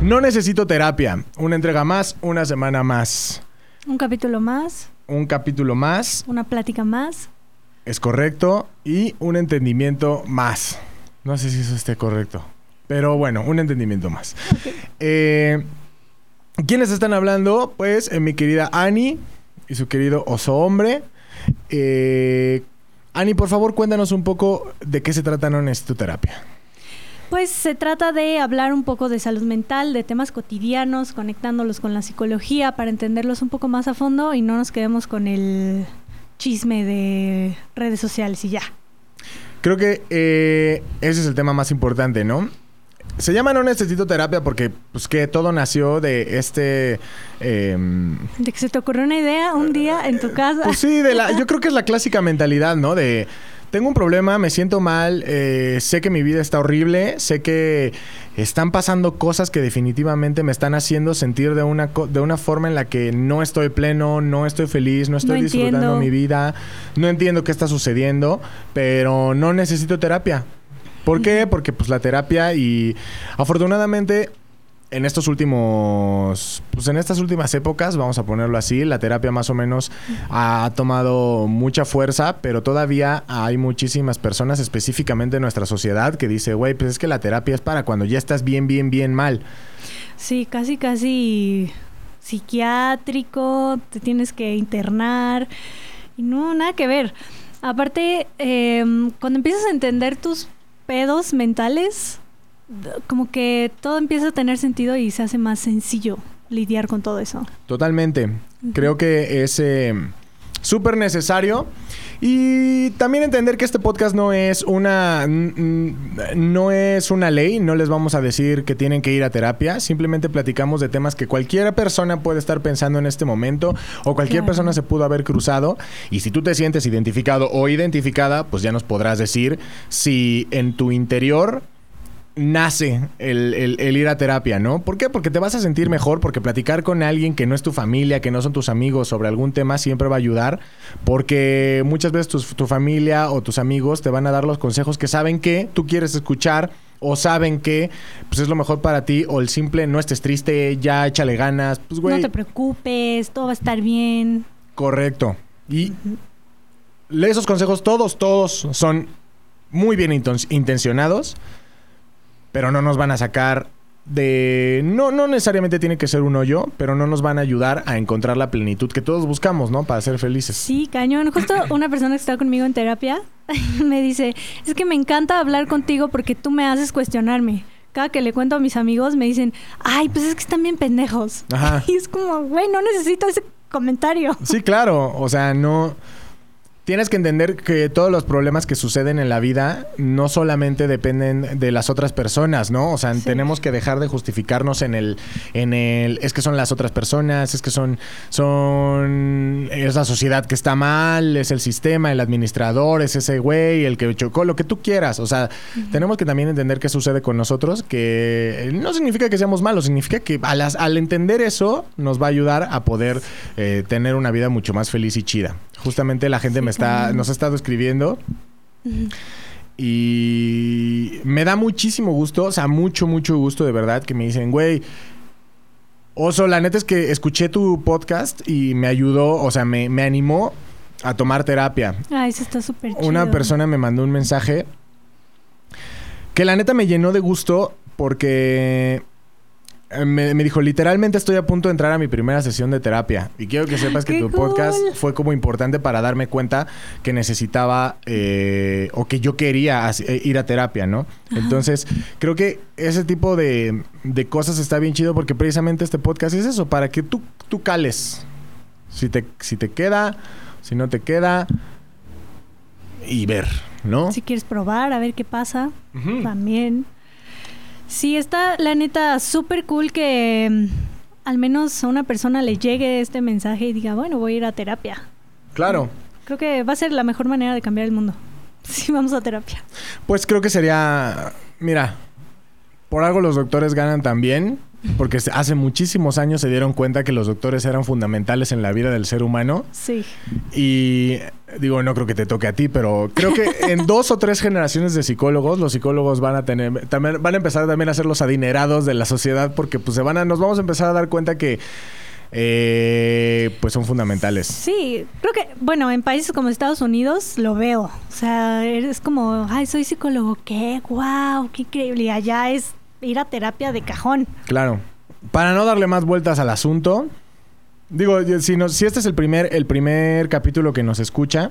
No necesito terapia. Una entrega más, una semana más. Un capítulo más, Un capítulo más, una plática más. es correcto. Y un entendimiento más. No sé si eso esté correcto. Pero bueno, un entendimiento más. Eh, ¿Quiénes están hablando? Pues eh, mi querida Ani y su querido oso hombre. Eh, Ani, por favor, cuéntanos un poco de qué se trata No Necesito Terapia. Pues se trata de hablar un poco de salud mental, de temas cotidianos, conectándolos con la psicología para entenderlos un poco más a fondo y no nos quedemos con el chisme de redes sociales y ya. Creo que eh, ese es el tema más importante, ¿no? Se llama No Necesito Terapia porque, pues, que todo nació de este... em, De que se te ocurrió una idea un día en tu casa. Pues sí, de la, yo creo que es la clásica mentalidad, ¿no? De tengo un problema, me siento mal, eh, sé que mi vida está horrible, sé que están pasando cosas que definitivamente me están haciendo sentir de una, de una forma en la que no estoy pleno, no estoy feliz, no estoy No disfrutando entiendo. mi vida, no entiendo qué está sucediendo, pero no necesito terapia. ¿Por qué? Porque pues la terapia y afortunadamente en estos últimos, pues en estas últimas épocas, vamos a ponerlo así, la terapia más o menos ha tomado mucha fuerza, pero todavía hay muchísimas personas, específicamente en nuestra sociedad, que dice, güey, pues es que la terapia es para cuando ya estás bien, bien, bien mal. Sí, casi, casi psiquiátrico, te tienes que internar. Y no, nada que ver. Aparte, em, cuando empiezas a entender tus pedos mentales, como que todo empieza a tener sentido y se hace más sencillo lidiar con todo eso. Totalmente. Creo que es eh, súper necesario. Y también entender que este podcast no es una no es una ley, no les vamos a decir que tienen que ir a terapia, simplemente platicamos de temas que cualquier persona puede estar pensando en este momento o cualquier Claro. persona se pudo haber cruzado y si tú te sientes identificado o identificada, pues ya nos podrás decir si en tu interior nace el, el- el ir a terapia, ¿no? ¿Por qué? Porque te vas a sentir mejor, porque platicar con alguien que no es tu familia, que no son tus amigos sobre algún tema siempre va a ayudar, porque muchas veces tus- tu familia o tus amigos te van a dar los consejos que saben que tú quieres escuchar o saben que pues es lo mejor para ti o el simple no estés triste, ya échale ganas, pues güey, No te preocupes, todo va a estar bien. correcto. Y esos consejos todos, todos son muy bien inten- intencionados, pero no nos van a sacar de... No, no necesariamente tiene que ser un hoyo, pero no nos van a ayudar a encontrar la plenitud que todos buscamos, ¿no? Para ser felices. Sí, cañón. Justo una persona que está conmigo en terapia me dice, es que me encanta hablar contigo porque tú me haces cuestionarme. Cada que le cuento a mis amigos me dicen, ay, pues es que están bien pendejos. Ajá. Y es como, güey, no necesito ese comentario. Sí, claro. O sea, no... Tienes que entender que todos los problemas que suceden en la vida no solamente dependen de las otras personas, ¿no? O sea, Sí. tenemos que dejar de justificarnos en el, en el, es que son las otras personas, es que son, son, es la sociedad que está mal, es el sistema, el administrador, es ese güey, el que chocó, lo que tú quieras. O sea, tenemos que también entender qué sucede con nosotros, que no significa que seamos malos, significa que a las- al entender eso nos va a ayudar a poder eh, tener una vida mucho más feliz y chida. Justamente la gente Sí, me está, nos ha estado escribiendo y me da muchísimo gusto, o sea, mucho, mucho gusto de verdad que me dicen, güey, Oso, la neta es que escuché tu podcast y me ayudó, o sea, me, me animó a tomar terapia. Ay, eso está súper chido. Una persona me mandó un mensaje que la neta me llenó de gusto porque me, me dijo, literalmente estoy a punto de entrar a mi primera sesión de terapia. Y quiero que sepas que ¡Qué tu cool! podcast fue como importante para darme cuenta que necesitaba eh, o que yo quería eh, ir a terapia, ¿no? Entonces, creo que ese tipo de, de cosas está bien chido porque precisamente este podcast es eso, para que tú, tú cales. Si te, si te queda, si no te queda, y ver, ¿no? Si quieres probar, a ver qué pasa, también. Sí, está la neta súper cool que mm, al menos a una persona le llegue este mensaje y diga, bueno, voy a ir a terapia. Claro. Creo que va a ser la mejor manera de cambiar el mundo. Sí, vamos a terapia. Pues creo que sería, mira, por algo los doctores ganan también porque hace muchísimos años se dieron cuenta que los doctores eran fundamentales en la vida del ser humano. Sí. Y digo, no creo que te toque a ti, pero creo que en dos o tres generaciones de psicólogos, los psicólogos van a tener, también van a empezar también a ser los adinerados de la sociedad, porque pues se van a, nos vamos a empezar a dar cuenta que eh, pues son fundamentales. Sí, creo que, bueno, en países como Estados Unidos lo veo. O sea, es como, ay, soy psicólogo, qué guau, qué increíble. Y allá es ir a terapia de cajón. Claro. Para no darle más vueltas al asunto, digo, si, este es el primer, el primer capítulo que nos escucha,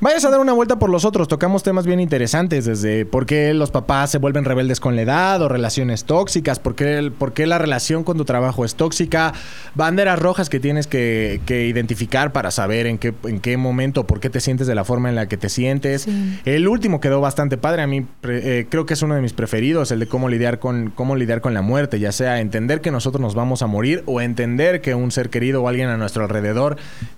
Vayas a dar una vuelta por los otros. Tocamos temas bien interesantes, desde por qué los papás se vuelven rebeldes con la edad o relaciones tóxicas, por qué, por qué la relación con tu trabajo es tóxica, banderas rojas que tienes que, identificar para saber en qué, en qué momento, por qué te sientes de la forma en la que te sientes. El último quedó bastante padre. A mí eh, creo que es uno de mis preferidos, el de cómo lidiar, con, cómo lidiar con la muerte, ya sea entender que nosotros nos vamos a morir o entender que un ser querido o alguien a nuestro alrededor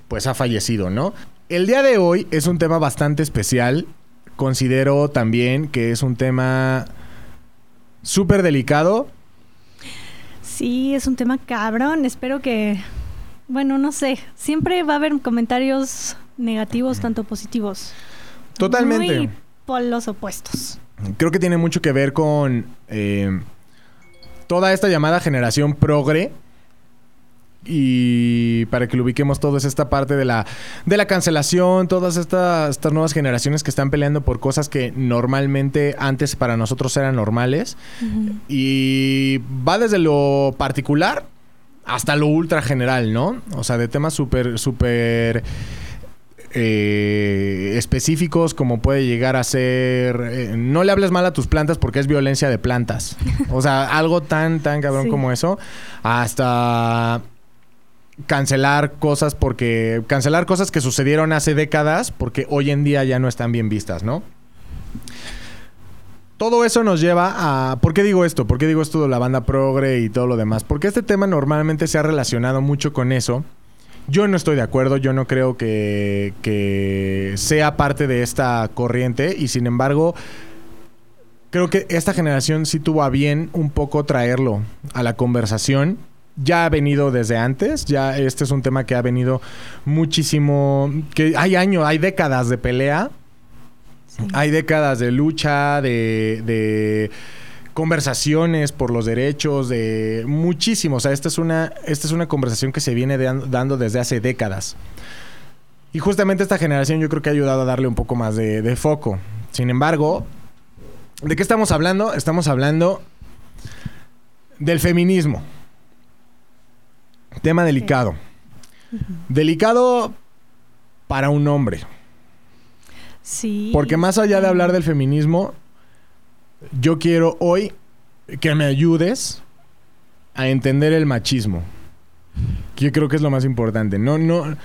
pues ha fallecido, ¿no? El día de hoy es un tema bastante especial. Considero también que es un tema súper delicado. Sí, es un tema cabrón. Espero que, bueno, no sé, siempre va a haber comentarios negativos, tanto positivos. Totalmente. Muy por los opuestos. Creo que tiene mucho que ver con eh, toda esta llamada generación progre y para que lo ubiquemos todo es esta parte de la, de la cancelación, todas estas, estas nuevas generaciones que están peleando por cosas que normalmente antes para nosotros eran normales. Y va desde lo particular hasta lo ultra general, ¿no? O sea, de temas súper, súper... Eh, específicos como puede llegar a ser eh, no le hables mal a tus plantas porque es violencia de plantas o sea algo tan tan cabrón como eso hasta cancelar cosas porque cancelar cosas que sucedieron hace décadas porque hoy en día ya no están bien vistas, ¿no? Todo eso nos lleva a... ¿Por qué digo esto? ¿Por qué digo esto de la banda progre y todo lo demás? Porque este tema normalmente se ha relacionado mucho con eso. Yo no estoy de acuerdo, yo no creo que, que sea parte de esta corriente y sin embargo creo que esta generación sí tuvo a bien un poco traerlo a la conversación ya ha venido desde antes, ya este es un tema que ha venido muchísimo, que hay años, hay décadas de pelea, hay décadas de lucha, de, conversaciones por los derechos, de muchísimo, o sea, esta es una, esta es una conversación que se viene dando desde hace décadas. Y justamente esta generación yo creo que ha ayudado a darle un poco más de, de foco. Sin embargo, ¿de qué estamos hablando? Estamos hablando del feminismo. Tema delicado. Delicado para un hombre. Sí. Porque más allá de hablar del feminismo, yo quiero hoy que me ayudes a entender el machismo. Que yo creo que es lo más importante. No, no.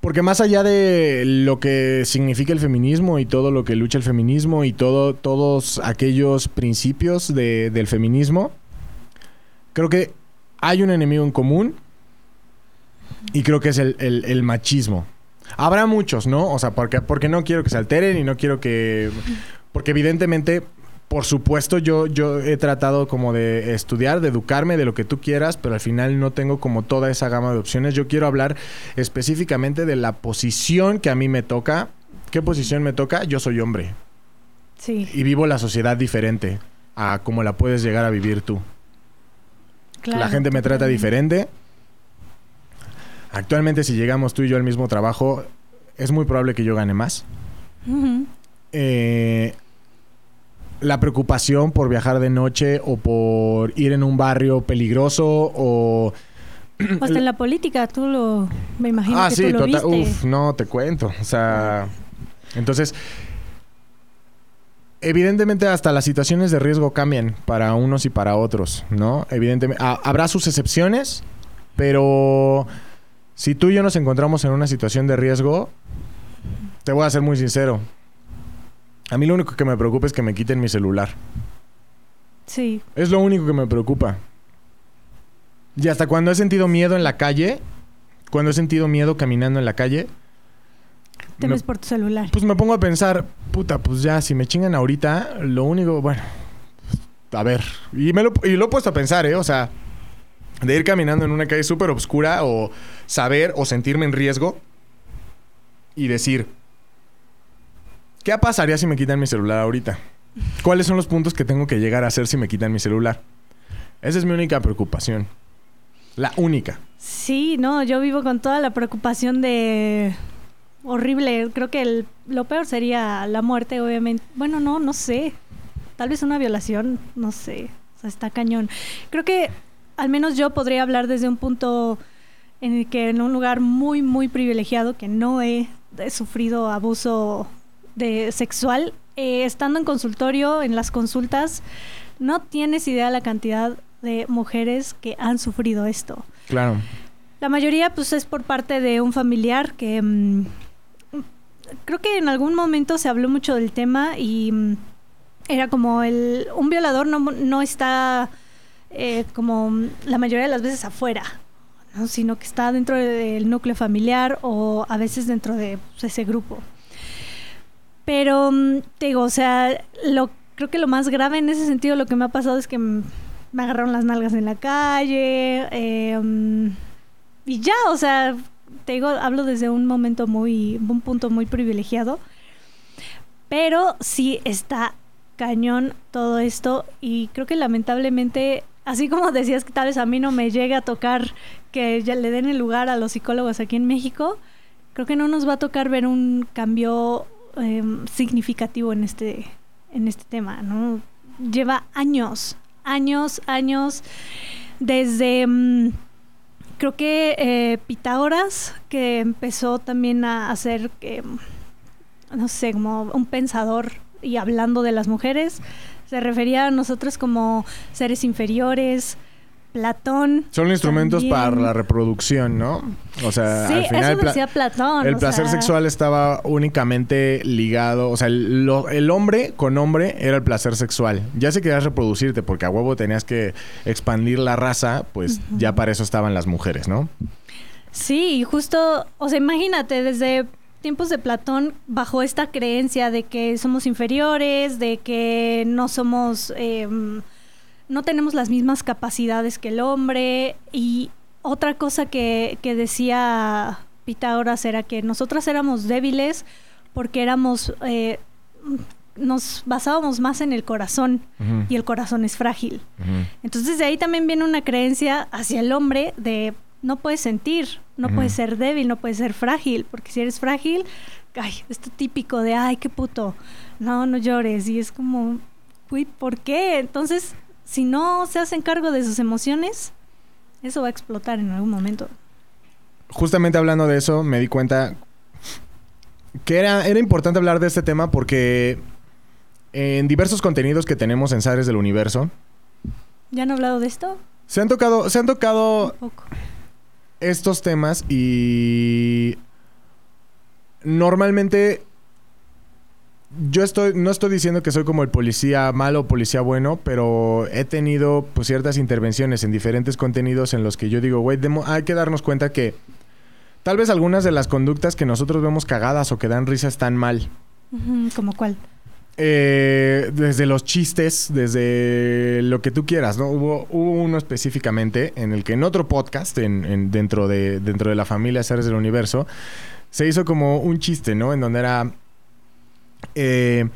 Porque más allá de lo que significa el feminismo y todo lo que lucha el feminismo y todo, todos aquellos principios del feminismo, creo que hay un enemigo en común y creo que es el, machismo. Habrá muchos, ¿no? O sea, porque, porque no quiero que se alteren y no quiero que... Porque evidentemente, por supuesto, yo, yo he tratado como de estudiar, de educarme, de lo que tú quieras, pero al final no tengo como toda esa gama de opciones. Yo quiero hablar específicamente de la posición que a mí me toca. ¿Qué posición me toca? Yo soy hombre. Sí. Y vivo la sociedad diferente a como la puedes llegar a vivir tú la gente me trata diferente. Actualmente, si llegamos tú y yo al mismo trabajo, es muy probable que yo gane más. Eh, la preocupación por viajar de noche o por ir en un barrio peligroso o... Hasta en la política, tú lo... Me imagino ah, que sí, tú lo total, Uf, no, te cuento. O sea... Entonces, evidentemente hasta las situaciones de riesgo cambian para unos y para otros, ¿no? Evidentemente, habrá sus excepciones, pero si tú y yo nos encontramos en una situación de riesgo, te voy a ser muy sincero. A mí lo único que me preocupa es que me quiten mi celular. Sí. Es lo único que me preocupa. Y hasta cuando he sentido miedo en la calle, cuando he sentido miedo caminando en la calle, Temes por tu celular. Pues me pongo a pensar, puta, pues ya, si me chingan ahorita, lo único, bueno, a ver, y, me lo, y lo he puesto a pensar, ¿eh? O sea, de ir caminando en una calle súper oscura o saber o sentirme en riesgo y decir, ¿qué pasaría si me quitan mi celular ahorita? ¿Cuáles son los puntos que tengo que llegar a hacer si me quitan mi celular? Esa es mi única preocupación. La única. Sí, no, yo vivo con toda la preocupación de horrible. Creo que el, lo peor sería la muerte, obviamente. Bueno, no, no sé. Tal vez una violación, no sé. O sea, está cañón. Creo que al menos yo podría hablar desde un punto en el que en un lugar muy, muy privilegiado, que no he, sufrido abuso de sexual, eh, estando en consultorio, en las consultas, no tienes idea la cantidad de mujeres que han sufrido esto. Claro. La mayoría pues es por parte de un familiar que mm, creo que en algún momento se habló mucho del tema y mm, era como el un violador no, no está eh, como la mayoría de las veces afuera, sino que está dentro del núcleo familiar o a veces dentro de pues, ese grupo. Pero mm, te digo, o sea, lo, creo que lo más grave en ese sentido, lo que me ha pasado es que me agarraron las nalgas en la calle. Em, y ya, o sea, te digo, hablo desde un momento muy, un punto muy privilegiado. Pero sí está cañón todo esto y creo que lamentablemente, así como decías que tal vez a mí no me llegue a tocar que le den el lugar a los psicólogos aquí en México, creo que no nos va a tocar ver un cambio em, significativo en este, en este tema, ¿no? Lleva años, años, años, desde... Mm, creo que eh, Pitágoras, que empezó también a hacer, que, no sé, como un pensador y hablando de las mujeres, se refería a nosotros como seres inferiores, Platón. Son instrumentos para la reproducción, ¿no? O sea, al final eso decía Platón. El placer sexual estaba únicamente ligado, o sea, el, el, hombre con hombre era el placer sexual. Ya si querías reproducirte porque a huevo tenías que expandir la raza, pues ya para eso estaban las mujeres, ¿no? Sí, justo, o sea, imagínate, desde tiempos de Platón, bajo esta creencia de que somos inferiores, de que no somos... Em, no tenemos las mismas capacidades que el hombre. Y otra cosa que, decía Pitágoras era que nosotras éramos débiles porque éramos eh, nos basábamos más en el corazón y el corazón es frágil. Entonces de ahí también viene una creencia hacia el hombre de no puedes sentir, no puedes ser débil, no puedes ser frágil, porque si eres frágil, ay, esto típico de ay, qué puto, no, no llores y es como, uy, ¿por qué? Entonces si no se hacen cargo de sus emociones, eso va a explotar en algún momento. Justamente hablando de eso, me di cuenta que era, era importante hablar de este tema porque en diversos contenidos que tenemos en Sares del Universo. ¿Ya han hablado de esto? Se han tocado, se han tocado estos temas y normalmente yo estoy, no estoy diciendo que soy como el policía malo o policía bueno, pero he tenido pues, ciertas intervenciones en diferentes contenidos en los que yo digo, güey, hay que darnos cuenta que tal vez algunas de las conductas que nosotros vemos cagadas o que dan risa están mal. ¿Como cuál? Eh, desde los chistes, desde lo que tú quieras, ¿no? Hubo, uno específicamente en el que en otro podcast, en, dentro, de, dentro de la familia Seres del Universo, se hizo como un chiste, ¿no? En donde era eh,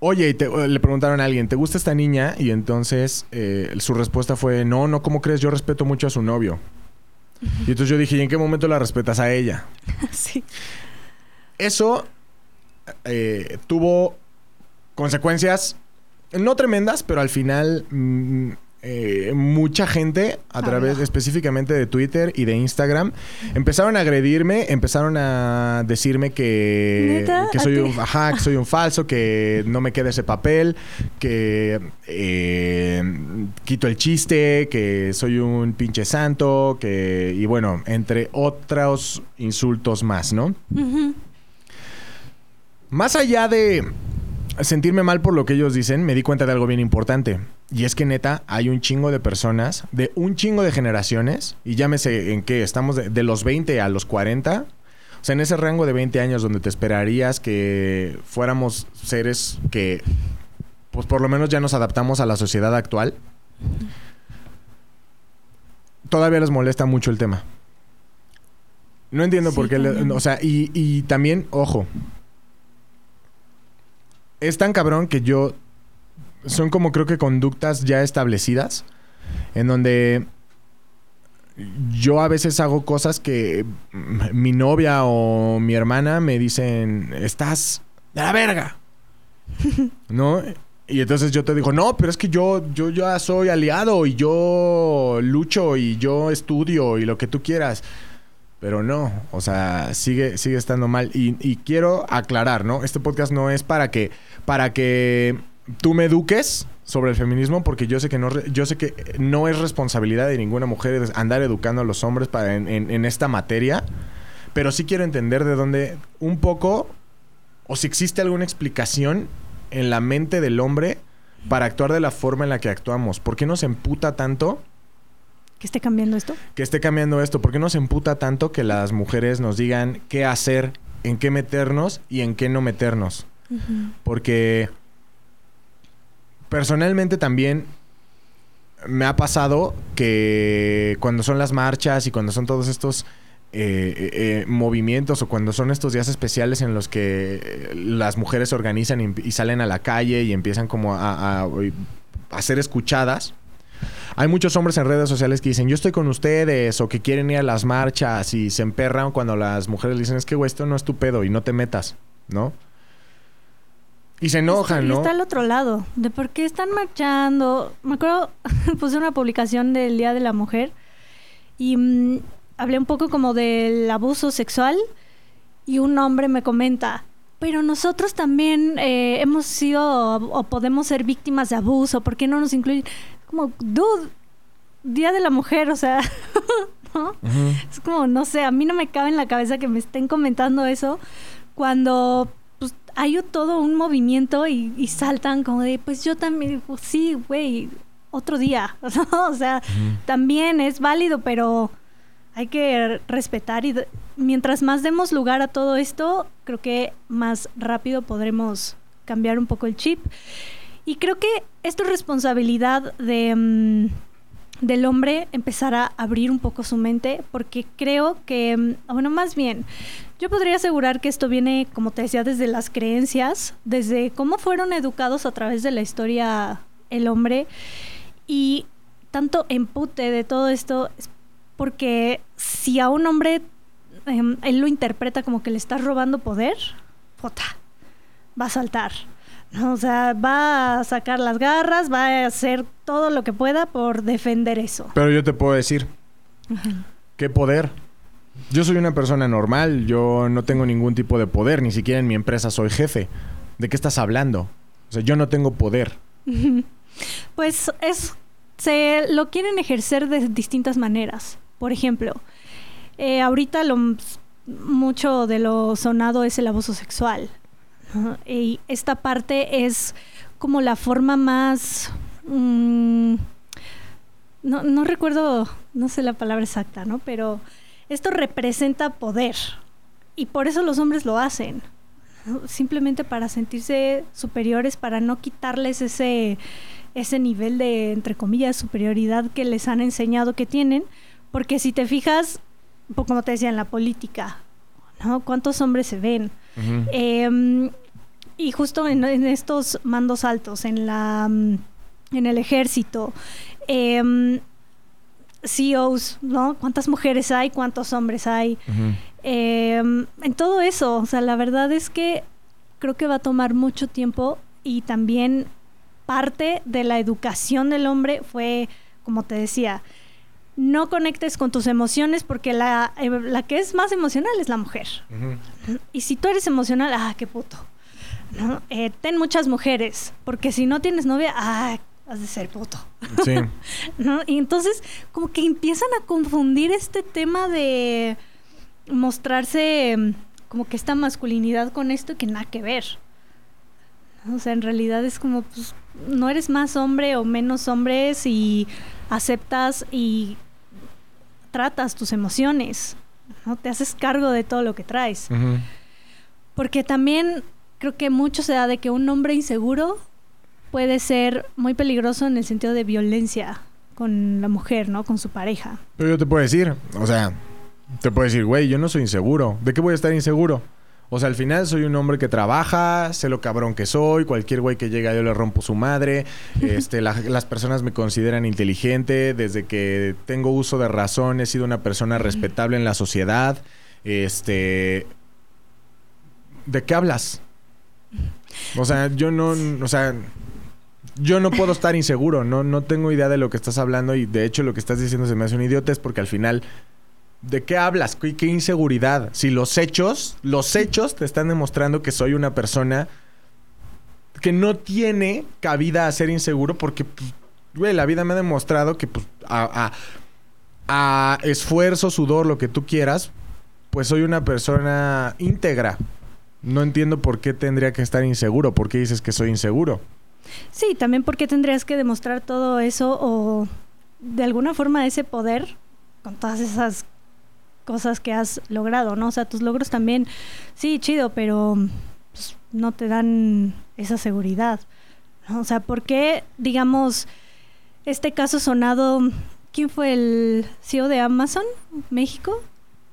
oye, le preguntaron a alguien, ¿te gusta esta niña? Y entonces eh, su respuesta fue, no, no, ¿cómo crees? Yo respeto mucho a su novio. Y entonces yo dije, ¿y en qué momento la respetas a ella? sí. Eso eh, tuvo consecuencias no tremendas, pero al final mm, eh, mucha gente a través específicamente de Twitter y de Instagram empezaron a agredirme, empezaron a decirme que, que soy un, ajá, que soy un falso, que no me queda ese papel, que eh, quito el chiste, que soy un pinche santo, que y bueno, entre otros insultos más, ¿no? Más allá de sentirme mal por lo que ellos dicen, me di cuenta de algo bien importante. Y es que neta, hay un chingo de personas, de un chingo de generaciones, y llámese en qué, estamos de, los 20 a los 40. O sea, en ese rango de 20 años donde te esperarías que fuéramos seres que pues por lo menos ya nos adaptamos a la sociedad actual, todavía les molesta mucho el tema. No entiendo Sí, por qué, le- o sea, y, y también, ojo, es tan cabrón que yo, son como creo que conductas ya establecidas, en donde yo a veces hago cosas que mi novia o mi hermana me dicen, estás de la verga, ¿no? Y entonces yo te digo, no, pero es que yo, yo ya soy aliado y yo lucho y yo estudio y lo que tú quieras. Pero no, o sea, sigue, sigue estando mal. Y, y quiero aclarar, ¿no? Este podcast no es para que, para que tú me eduques sobre el feminismo, porque yo sé que no, yo sé que no es responsabilidad de ninguna mujer andar educando a los hombres en- en esta materia. Pero sí quiero entender de dónde un poco, o si existe alguna explicación en la mente del hombre para actuar de la forma en la que actuamos. ¿Por qué nos emputa tanto Que esté cambiando esto. que esté cambiando esto? ¿Por qué nos emputa tanto que las mujeres nos digan qué hacer, en qué meternos y en qué no meternos? Porque personalmente también me ha pasado que cuando son las marchas y cuando son todos estos eh, eh, eh, movimientos o cuando son estos días especiales en los que eh, las mujeres se organizan y, y salen a la calle y empiezan como a, a- a ser escuchadas. Hay muchos hombres en redes sociales que dicen, yo estoy con ustedes, o que quieren ir a las marchas y se emperran cuando las mujeres le dicen, es que, güey, esto no es tu pedo y no te metas, ¿no? Y se enojan, Y ¿no? está al otro lado, de por qué están marchando. Me acuerdo, puse una publicación del Día de la Mujer y mm, hablé un poco como del abuso sexual y un hombre me comenta, pero nosotros también eh, hemos sido o, o podemos ser víctimas de abuso, ¿por qué no nos incluyen? Como, dude, Día de la Mujer, o sea, ¿no? Es como, no sé, a mí no me cabe en la cabeza que me estén comentando eso cuando pues, hay todo un movimiento y, y saltan como de, pues yo también, pues, sí, güey, otro día, ¿no? O sea, también es válido, pero hay que respetar y mientras más demos lugar a todo esto, creo que más rápido podremos cambiar un poco el chip. Y creo que esto es responsabilidad de, mm, del hombre empezar a abrir un poco su mente, porque creo que, mm, bueno, más bien, yo podría asegurar que esto viene, como te decía, desde las creencias, desde cómo fueron educados a través de la historia el hombre y tanto empute de todo esto es porque si a un hombre em, él lo interpreta como que le estás robando poder, puta, va a saltar. O sea, va a sacar las garras, va a hacer todo lo que pueda por defender eso. Pero yo te puedo decir, ¿qué poder? Yo soy una persona normal, yo no tengo ningún tipo de poder, ni siquiera en mi empresa soy jefe. ¿De qué estás hablando? O sea, yo no tengo poder. Pues es se lo quieren ejercer de distintas maneras. Por ejemplo, eh, ahorita lo mucho de lo sonado es el abuso sexual. Y esta parte es como la forma más mm, no, no recuerdo, no sé la palabra exacta, ¿no? Pero esto representa poder. Y por eso los hombres lo hacen. ¿no? Simplemente para sentirse superiores, para no quitarles ese, ese nivel de, entre comillas, superioridad que les han enseñado que tienen. Porque si te fijas, po- como te decía, en la política, ¿no? ¿Cuántos hombres se ven? Eh, y justo en, en estos mandos altos, en la mm, en el ejército, eh, CEOs, ¿no? ¿Cuántas mujeres hay? ¿Cuántos hombres hay? Eh, en todo eso, o sea, la verdad es que creo que va a tomar mucho tiempo y también parte de la educación del hombre fue, como te decía, no conectes con tus emociones porque la, eh, la que es más emocional es la mujer. Y si tú eres emocional, ah, qué puto. ¿No? Eh, ten muchas mujeres, porque si no tienes novia, ah, has de ser puto. Sí. ¿no? Y entonces como que empiezan a confundir este tema de mostrarse mm, como que esta masculinidad con esto que nada que ver. O sea, en realidad es como, pues, no eres más hombre o menos hombre si aceptas y tratas tus emociones, ¿no? Te haces cargo de todo lo que traes. Porque también creo que mucho se da de que un hombre inseguro puede ser muy peligroso en el sentido de violencia con la mujer, ¿no? Con su pareja. Pero yo te puedo decir, o sea, te puedo decir, güey, yo no soy inseguro. ¿De qué voy a estar inseguro? O sea, al final soy un hombre que trabaja, sé lo cabrón que soy, cualquier güey que llega yo le rompo su madre, este, las personas me consideran inteligente, desde que tengo uso de razón he sido una persona respetable en la sociedad, este... ¿De qué hablas? O sea, yo no, o sea, yo no puedo estar inseguro, no, no tengo idea de lo que estás hablando y de hecho lo que estás diciendo se me hace un idiota es porque al final, ¿de qué hablas? ¿Qué, inseguridad? Si los hechos, los hechos te están demostrando que soy una persona que no tiene cabida a ser inseguro porque, pues, la vida me ha demostrado que pues, a, a esfuerzo, sudor, lo que tú quieras, pues soy una persona íntegra. No entiendo por qué tendría que estar inseguro. ¿Por qué dices que soy inseguro? Sí, también porque tendrías que demostrar todo eso o de alguna forma ese poder con todas esas cosas que has logrado, ¿no? O sea, tus logros también, sí, chido, pero pues, no te dan esa seguridad. O sea, ¿por qué, digamos, este caso sonado, ¿quién fue el CEO de Amazon México?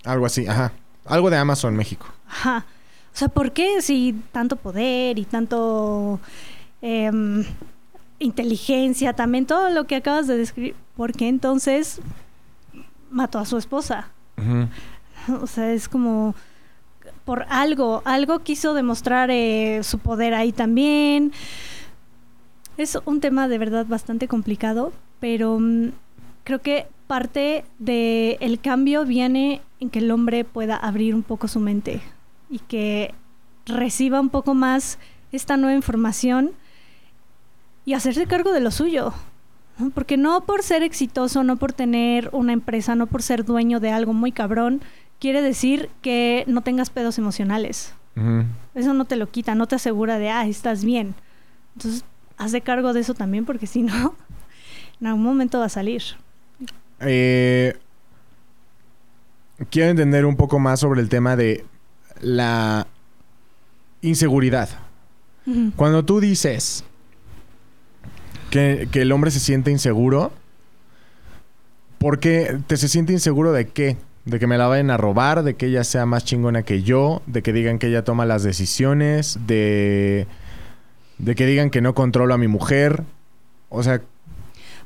Algo así, ajá. Algo de Amazon México. Ajá. O sea, ¿por qué si tanto poder y tanto Em, inteligencia, también todo lo que acabas de describir, ¿por qué entonces mató a su esposa? O sea, es como por algo, algo quiso demostrar eh, su poder ahí también. Es un tema de verdad bastante complicado, pero mm, creo que parte del el cambio viene en que el hombre pueda abrir un poco su mente y que reciba un poco más esta nueva información y hacerse cargo de lo suyo. Porque no por ser exitoso, no por tener una empresa, no por ser dueño de algo muy cabrón, quiere decir que no tengas pedos emocionales. Eso no te lo quita, no te asegura de, ah, estás bien. Entonces, haz de cargo de eso también, porque si no, en algún momento va a salir. Eh, quiero entender un poco más sobre el tema de la inseguridad. Cuando tú dices, que, el hombre se siente inseguro. Porque te se siente inseguro de qué? De que me la vayan a robar, de que ella sea más chingona que yo, de que digan que ella toma las decisiones, de, de que digan que no controlo a mi mujer. O sea,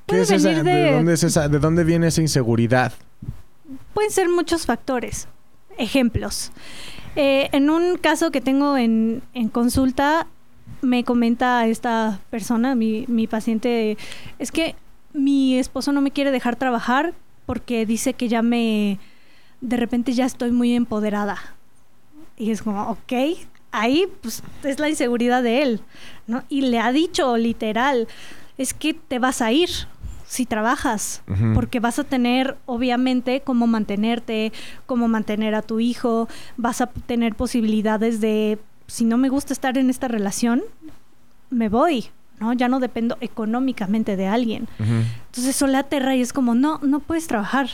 ¿qué es esa, de... dónde es esa, ¿de dónde viene esa inseguridad? Pueden ser muchos factores. Ejemplos. Eh, en un caso que tengo en, en consulta, me comenta esta persona, mi, mi paciente, es que mi esposo no me quiere dejar trabajar porque dice que ya me, de repente ya estoy muy empoderada. Y es como, ok, ahí pues es la inseguridad de él, ¿no? Y le ha dicho literal, es que te vas a ir si trabajas, porque vas a tener obviamente cómo mantenerte, cómo mantener a tu hijo, vas a tener posibilidades de si no me gusta estar en esta relación, me voy, ¿no? Ya no dependo económicamente de alguien. Entonces eso le aterra y es como, no, no puedes trabajar,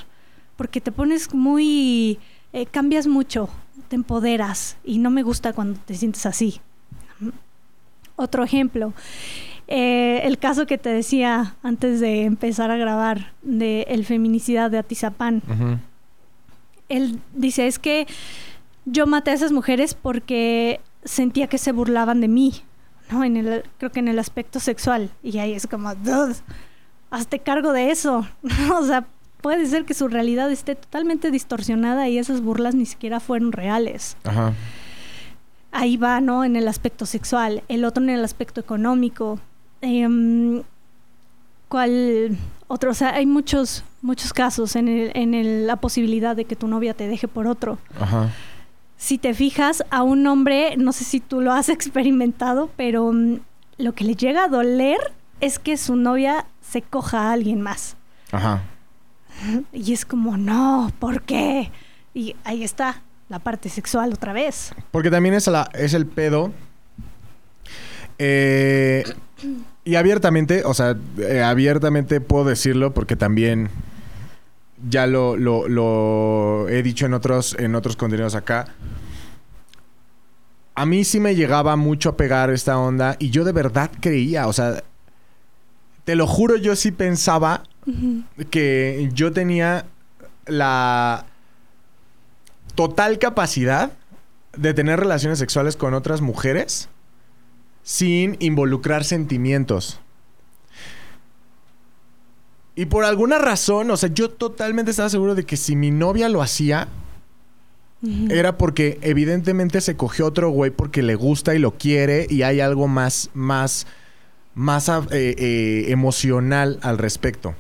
porque te pones muy, eh, cambias mucho, te empoderas y no me gusta cuando te sientes así. Otro ejemplo, eh, el caso que te decía antes de empezar a grabar de el feminicidad de Atizapán. Él dice, es que yo maté a esas mujeres porque sentía que se burlaban de mí, ¿no? En el, creo que en el aspecto sexual. Y ahí es como, dude, hazte cargo de eso. o sea, puede ser que su realidad esté totalmente distorsionada y esas burlas ni siquiera fueron reales. Ajá. Ahí va, ¿no? En el aspecto sexual, el otro en el aspecto económico. Em, ¿Cuál otro? O sea, hay muchos, muchos casos en, el, en el, la posibilidad de que tu novia te deje por otro. Ajá si te fijas a un hombre, no sé si tú lo has experimentado, pero mm, lo que le llega a doler es que su novia se coja a alguien más. Ajá. Y es como, no, ¿por qué? Y ahí está la parte sexual otra vez. Porque también es, la, es el pedo. Eh, y abiertamente, o sea, eh, abiertamente puedo decirlo porque también ya lo, lo, he dicho en otros, en otros contenidos acá. A mí sí me llegaba mucho a pegar esta onda y yo de verdad creía, o sea, te lo juro, yo sí pensaba que yo tenía la total capacidad de tener relaciones sexuales con otras mujeres sin involucrar sentimientos. Y por alguna razón, o sea, yo totalmente estaba seguro de que si mi novia lo hacía, era porque evidentemente se cogió otro güey porque le gusta y lo quiere y hay algo más, más, más eh, eh, emocional al respecto.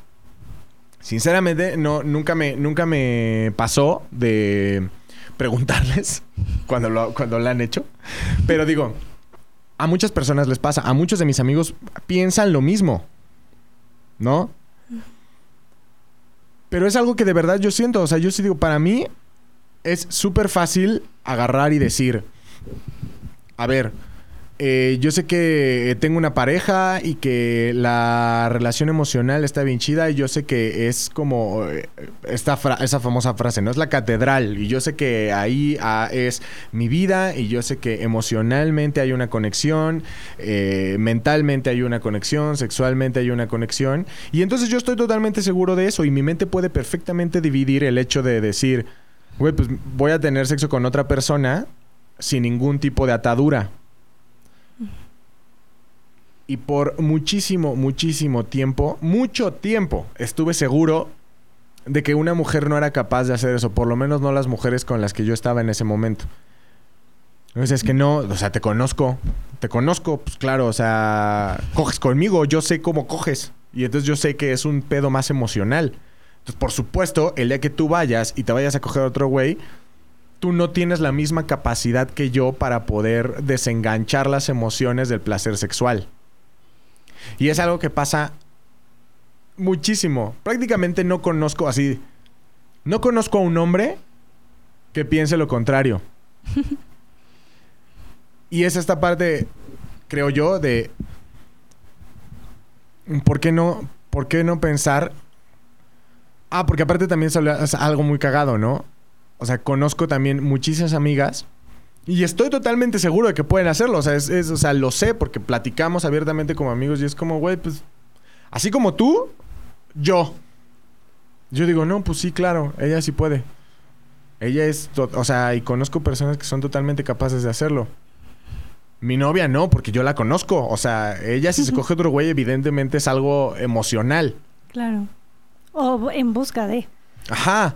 Sinceramente, no, nunca me, nunca me pasó de preguntarles cuando lo, cuando lo han hecho. Pero digo, a muchas personas les pasa, a muchos de mis amigos piensan lo mismo. ¿No? Pero es algo que de verdad yo siento. O sea, yo sí digo, para mí es súper fácil agarrar y decir, a ver, eh, yo sé que tengo una pareja y que la relación emocional está bien chida y yo sé que es como eh, esa famosa frase, ¿no? Es la catedral y yo sé que ahí ah, es mi vida y yo sé que emocionalmente hay una conexión, eh, mentalmente hay una conexión, sexualmente hay una conexión y entonces yo estoy totalmente seguro de eso y mi mente puede perfectamente dividir el hecho de decir, güey, pues voy a tener sexo con otra persona sin ningún tipo de atadura y por muchísimo, muchísimo tiempo, mucho tiempo, estuve seguro de que una mujer no era capaz de hacer eso, por lo menos no las mujeres con las que yo estaba en ese momento. Entonces es que no, o sea, te conozco, te conozco, pues claro, o sea, coges conmigo, yo sé cómo coges. Y entonces yo sé que es un pedo más emocional. Entonces, por supuesto, el día que tú vayas y te vayas a coger a otro güey, tú no tienes la misma capacidad que yo para poder desenganchar las emociones del placer sexual. Y es algo que pasa muchísimo. Prácticamente no conozco así. No conozco a un hombre que piense lo contrario. y es esta parte, creo yo, de. ¿Por qué no, por qué no pensar? Ah, porque aparte también es algo muy cagado, ¿no? O sea, conozco también muchísimas amigas y estoy totalmente seguro de que pueden hacerlo. O sea, es, o sea, lo sé porque platicamos abiertamente como amigos y es como, güey, pues, así como tú, yo. Yo digo, no, pues sí, claro, ella sí puede. Ella es, o sea, y conozco personas que son totalmente capaces de hacerlo. Mi novia no, porque yo la conozco. O sea, ella si se coge otro güey, evidentemente es algo emocional. Claro. O en busca de. Ajá.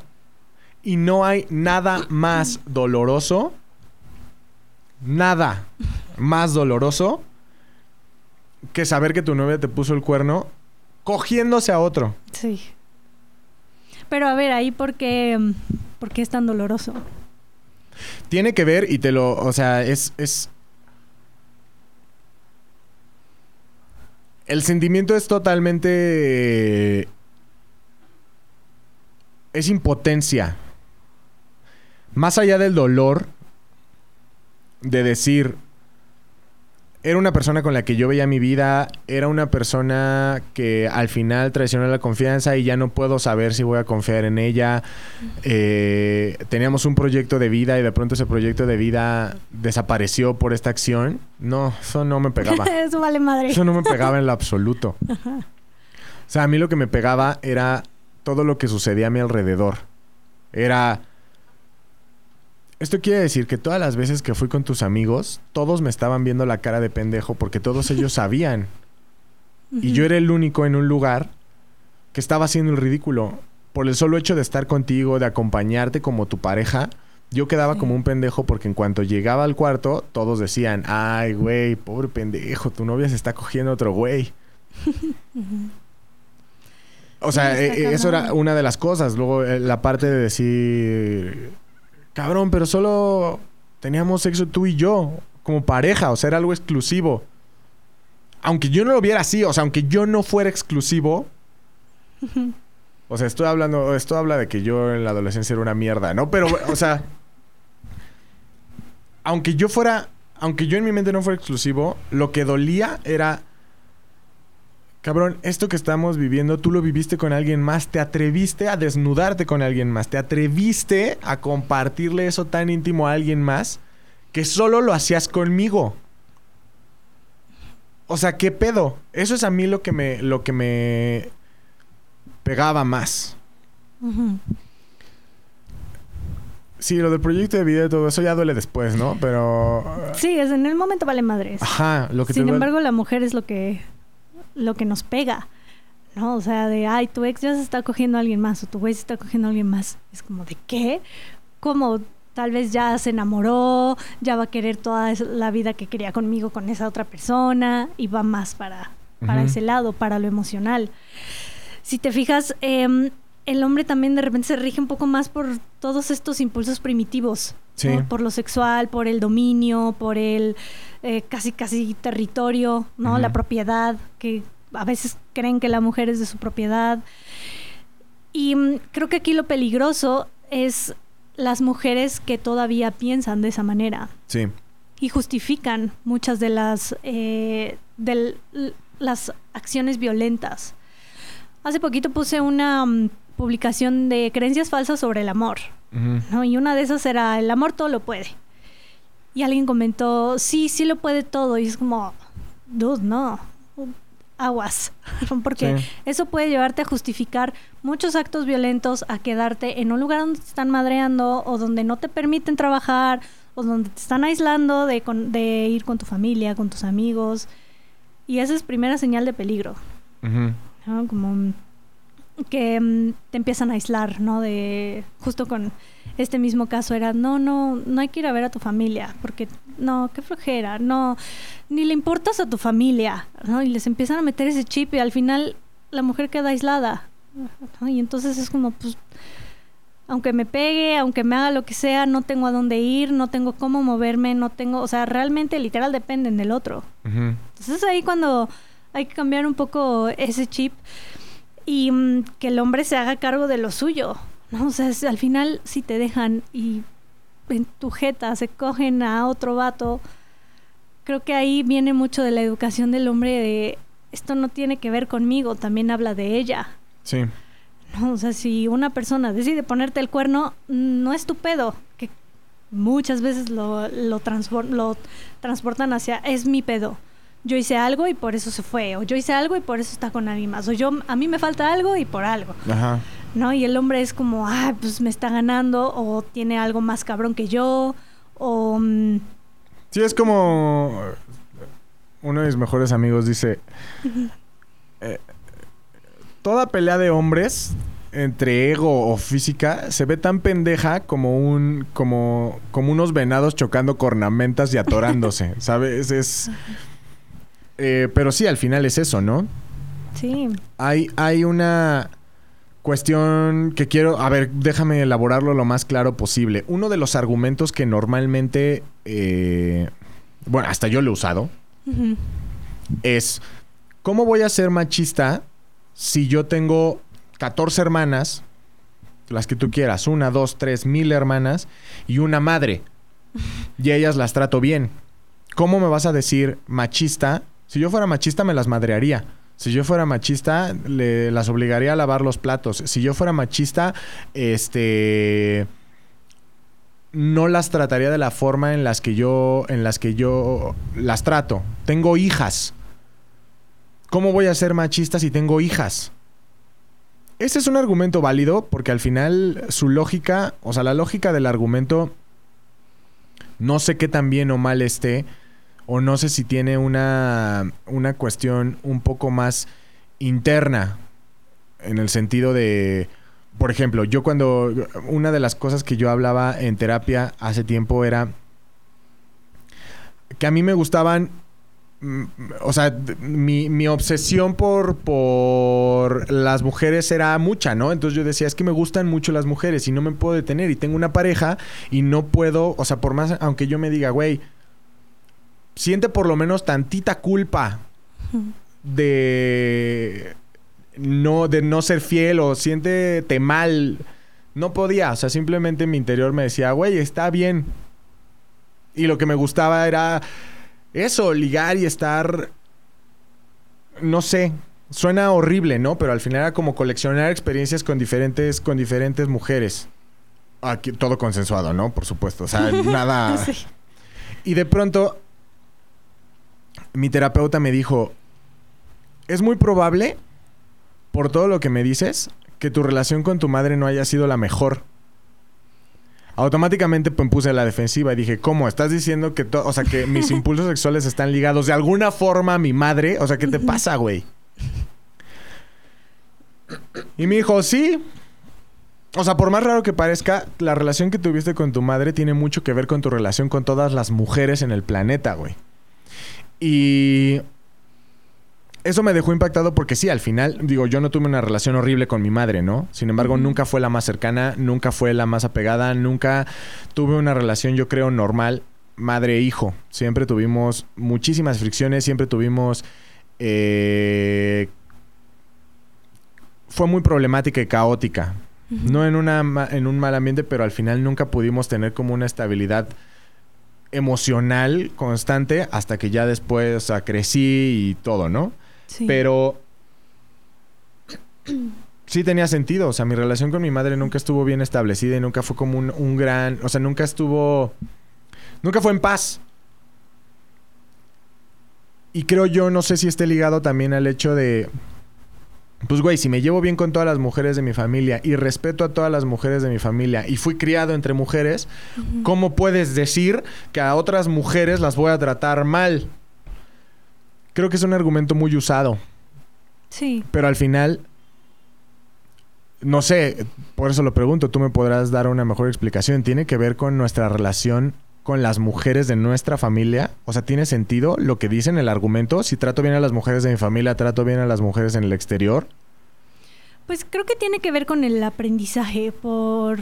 Y no hay nada más doloroso nada más doloroso que saber que tu novia te puso el cuerno cogiéndose a otro. Sí. Pero a ver, ahí por qué, por qué es tan doloroso. Tiene que ver y te lo, o sea, es, es... El sentimiento es totalmente... Es impotencia. Más allá del dolor, de decir, era una persona con la que yo veía mi vida, era una persona que al final traicionó la confianza y ya no puedo saber si voy a confiar en ella. Eh, teníamos un proyecto de vida y de pronto ese proyecto de vida desapareció por esta acción. No, eso no me pegaba. eso vale madre. Eso no me pegaba en lo absoluto. O sea, a mí lo que me pegaba era todo lo que sucedía a mi alrededor. Era esto quiere decir que todas las veces que fui con tus amigos, todos me estaban viendo la cara de pendejo porque todos ellos sabían. Y yo era el único en un lugar que estaba haciendo el ridículo. Por el solo hecho de estar contigo, de acompañarte como tu pareja, yo quedaba como un pendejo porque en cuanto llegaba al cuarto, todos decían, ay, güey, pobre pendejo, tu novia se está cogiendo otro güey. O sea, e, e, eso era una de las cosas. Luego eh, la parte de decir cabrón, pero solo teníamos sexo tú y yo, como pareja, o sea, era algo exclusivo. Aunque yo no lo viera así, o sea, aunque yo no fuera exclusivo. o sea, estoy hablando, esto habla de que yo en la adolescencia era una mierda, ¿no? Pero, o sea, aunque yo fuera, aunque yo en mi mente no fuera exclusivo, lo que dolía era Cabrón, esto que estamos viviendo, tú lo viviste con alguien más, te atreviste a desnudarte con alguien más, te atreviste a compartirle eso tan íntimo a alguien más que solo lo hacías conmigo. o sea, ¿qué pedo? Eso es a mí lo que me, lo que me pegaba más. Sí, lo del proyecto de vida y todo eso ya duele después, ¿no? Pero... Sí, es, en el momento vale madres. Ajá, lo que Sin te embargo, la mujer es lo que, lo que nos pega. ¿No? O sea, de, ay, tu ex ya se está cogiendo a alguien más o tu güey se está cogiendo a alguien más. Es como, ¿de qué? Como tal vez ya se enamoró, ya va a querer toda la vida que quería conmigo con esa otra persona y va más para, para ese lado, para lo emocional. Si te fijas, em, el hombre también de repente se rige un poco más por todos estos impulsos primitivos. Sí. ¿no? Por lo sexual, por el dominio, por el eh, casi casi territorio, ¿no? La propiedad, que a veces creen que la mujer es de su propiedad. Y mm, creo que aquí lo peligroso es las mujeres que todavía piensan de esa manera Sí. y justifican muchas de las eh, l- las acciones violentas. Hace poquito puse una mm, publicación de creencias falsas sobre el amor. ¿no? Y una de esas era el amor todo lo puede. Y alguien comentó, sí, sí lo puede todo. Y es como, dude, no. Aguas. Porque Sí. eso puede llevarte a justificar muchos actos violentos, a quedarte en un lugar donde te están madreando o donde no te permiten trabajar o donde te están aislando de, con- de ir con tu familia, con tus amigos. Y esa es primera señal de peligro. Como que mm, te empiezan a aislar, ¿no? De justo con este mismo caso era, no, no, no hay que ir a ver a tu familia, porque no, qué flojera, no, ni le importas a tu familia, ¿no? Y les empiezan a meter ese chip y al final la mujer queda aislada, ¿no? Y entonces es como, pues, aunque me pegue, aunque me haga lo que sea, no tengo a dónde ir, no tengo cómo moverme, no tengo, o sea, realmente literal dependen del otro. Entonces es ahí cuando hay que cambiar un poco ese chip y mm, que el hombre se haga cargo de lo suyo. ¿no? O sea, es- al final si te dejan y en tu jeta se cogen a otro vato, creo que ahí viene mucho de la educación del hombre de esto no tiene que ver conmigo, también habla de ella. Sí. ¿no? O sea, si una persona decide ponerte el cuerno, no es tu pedo, que muchas veces lo, lo, lo transportan hacia es mi pedo. Yo hice algo y por eso se fue, o yo hice algo y por eso está con alguien más, o yo a mí me falta algo y por algo, Ajá. ¿no? Y el hombre es como, ah, pues me está ganando, o tiene algo más cabrón que yo, o mm, Sí, es como uno de mis mejores amigos dice, eh, toda pelea de hombres entre ego o física se ve tan pendeja como un como como unos venados chocando cornamentas y atorándose, ¿sabes? Es eh, pero sí, al final es eso, ¿no? sí, Hay, hay una cuestión que quiero, a ver, déjame elaborarlo lo más claro posible. Uno de los argumentos que normalmente, eh, bueno, hasta yo lo he usado, es, ¿cómo voy a ser machista si yo tengo 14 hermanas, las que tú quieras, una, dos, tres, mil hermanas y una madre? Y ellas las trato bien. ¿Cómo me vas a decir machista? Si yo fuera machista me las madrearía. Si yo fuera machista, le, las obligaría a lavar los platos. Si yo fuera machista, este no las trataría de la forma en las que yo en las que yo las trato. Tengo hijas. ¿Cómo voy a ser machista si tengo hijas? Ese es un argumento válido porque al final su lógica, o sea, la lógica del argumento no sé qué tan bien o mal esté o no sé si tiene una una cuestión un poco más interna en el sentido de por ejemplo, yo cuando una de las cosas que yo hablaba en terapia hace tiempo era que a mí me gustaban mm, o sea, mi, mi obsesión por, por las mujeres era mucha, ¿no? Entonces yo decía, es que me gustan mucho las mujeres y no me puedo detener y tengo una pareja y no puedo, o sea, por más, aunque yo me diga, güey, siente por lo menos tantita culpa de no, de no ser fiel o siéntete mal. No podía, o sea, simplemente mi interior me decía, güey, está bien. Y lo que me gustaba era eso, ligar y estar, no sé, suena horrible, ¿no? Pero al final era como coleccionar experiencias con diferentes, con diferentes mujeres. Aquí, todo consensuado, ¿no? Por supuesto, o sea, nada... Sí. Y de pronto, mi terapeuta me dijo, es muy probable, por todo lo que me dices, que tu relación con tu madre no haya sido la mejor. Automáticamente pues, puse a la defensiva y dije, ¿cómo? ¿Estás diciendo que, o sea, que mis impulsos sexuales están ligados de alguna forma a mi madre? O sea, ¿qué te pasa, güey? Y me dijo, sí. O sea, por más raro que parezca, la relación que tuviste con tu madre tiene mucho que ver con tu relación con todas las mujeres en el planeta, güey. Y eso me dejó impactado porque sí, al final, digo, yo no tuve una relación horrible con mi madre, ¿no? Sin embargo, nunca fue la más cercana, nunca fue la más apegada, nunca tuve una relación, yo creo, normal, madre-hijo. Siempre tuvimos muchísimas fricciones, siempre tuvimos... Eh, fue muy problemática y caótica. No en, una, en un mal ambiente, pero al final nunca pudimos tener como una estabilidad emocional constante hasta que ya después o sea, crecí y todo, ¿no? Sí. Pero sí tenía sentido. O sea, mi relación con mi madre nunca estuvo bien establecida y nunca fue como un, un gran. O sea, nunca estuvo. Nunca fue en paz. Y creo yo, no sé si esté ligado también al hecho de pues güey, si me llevo bien con todas las mujeres de mi familia y respeto a todas las mujeres de mi familia y fui criado entre mujeres, ¿cómo puedes decir que a otras mujeres las voy a tratar mal? Creo que es un argumento muy usado. Sí. Pero al final, no sé, por eso lo pregunto, tú me podrás dar una mejor explicación. ¿Tiene que ver con nuestra relación con las mujeres de nuestra familia? O sea, ¿tiene sentido lo que dicen el argumento? Si trato bien a las mujeres de mi familia, trato bien a las mujeres en el exterior. Pues creo que tiene que ver con el aprendizaje, por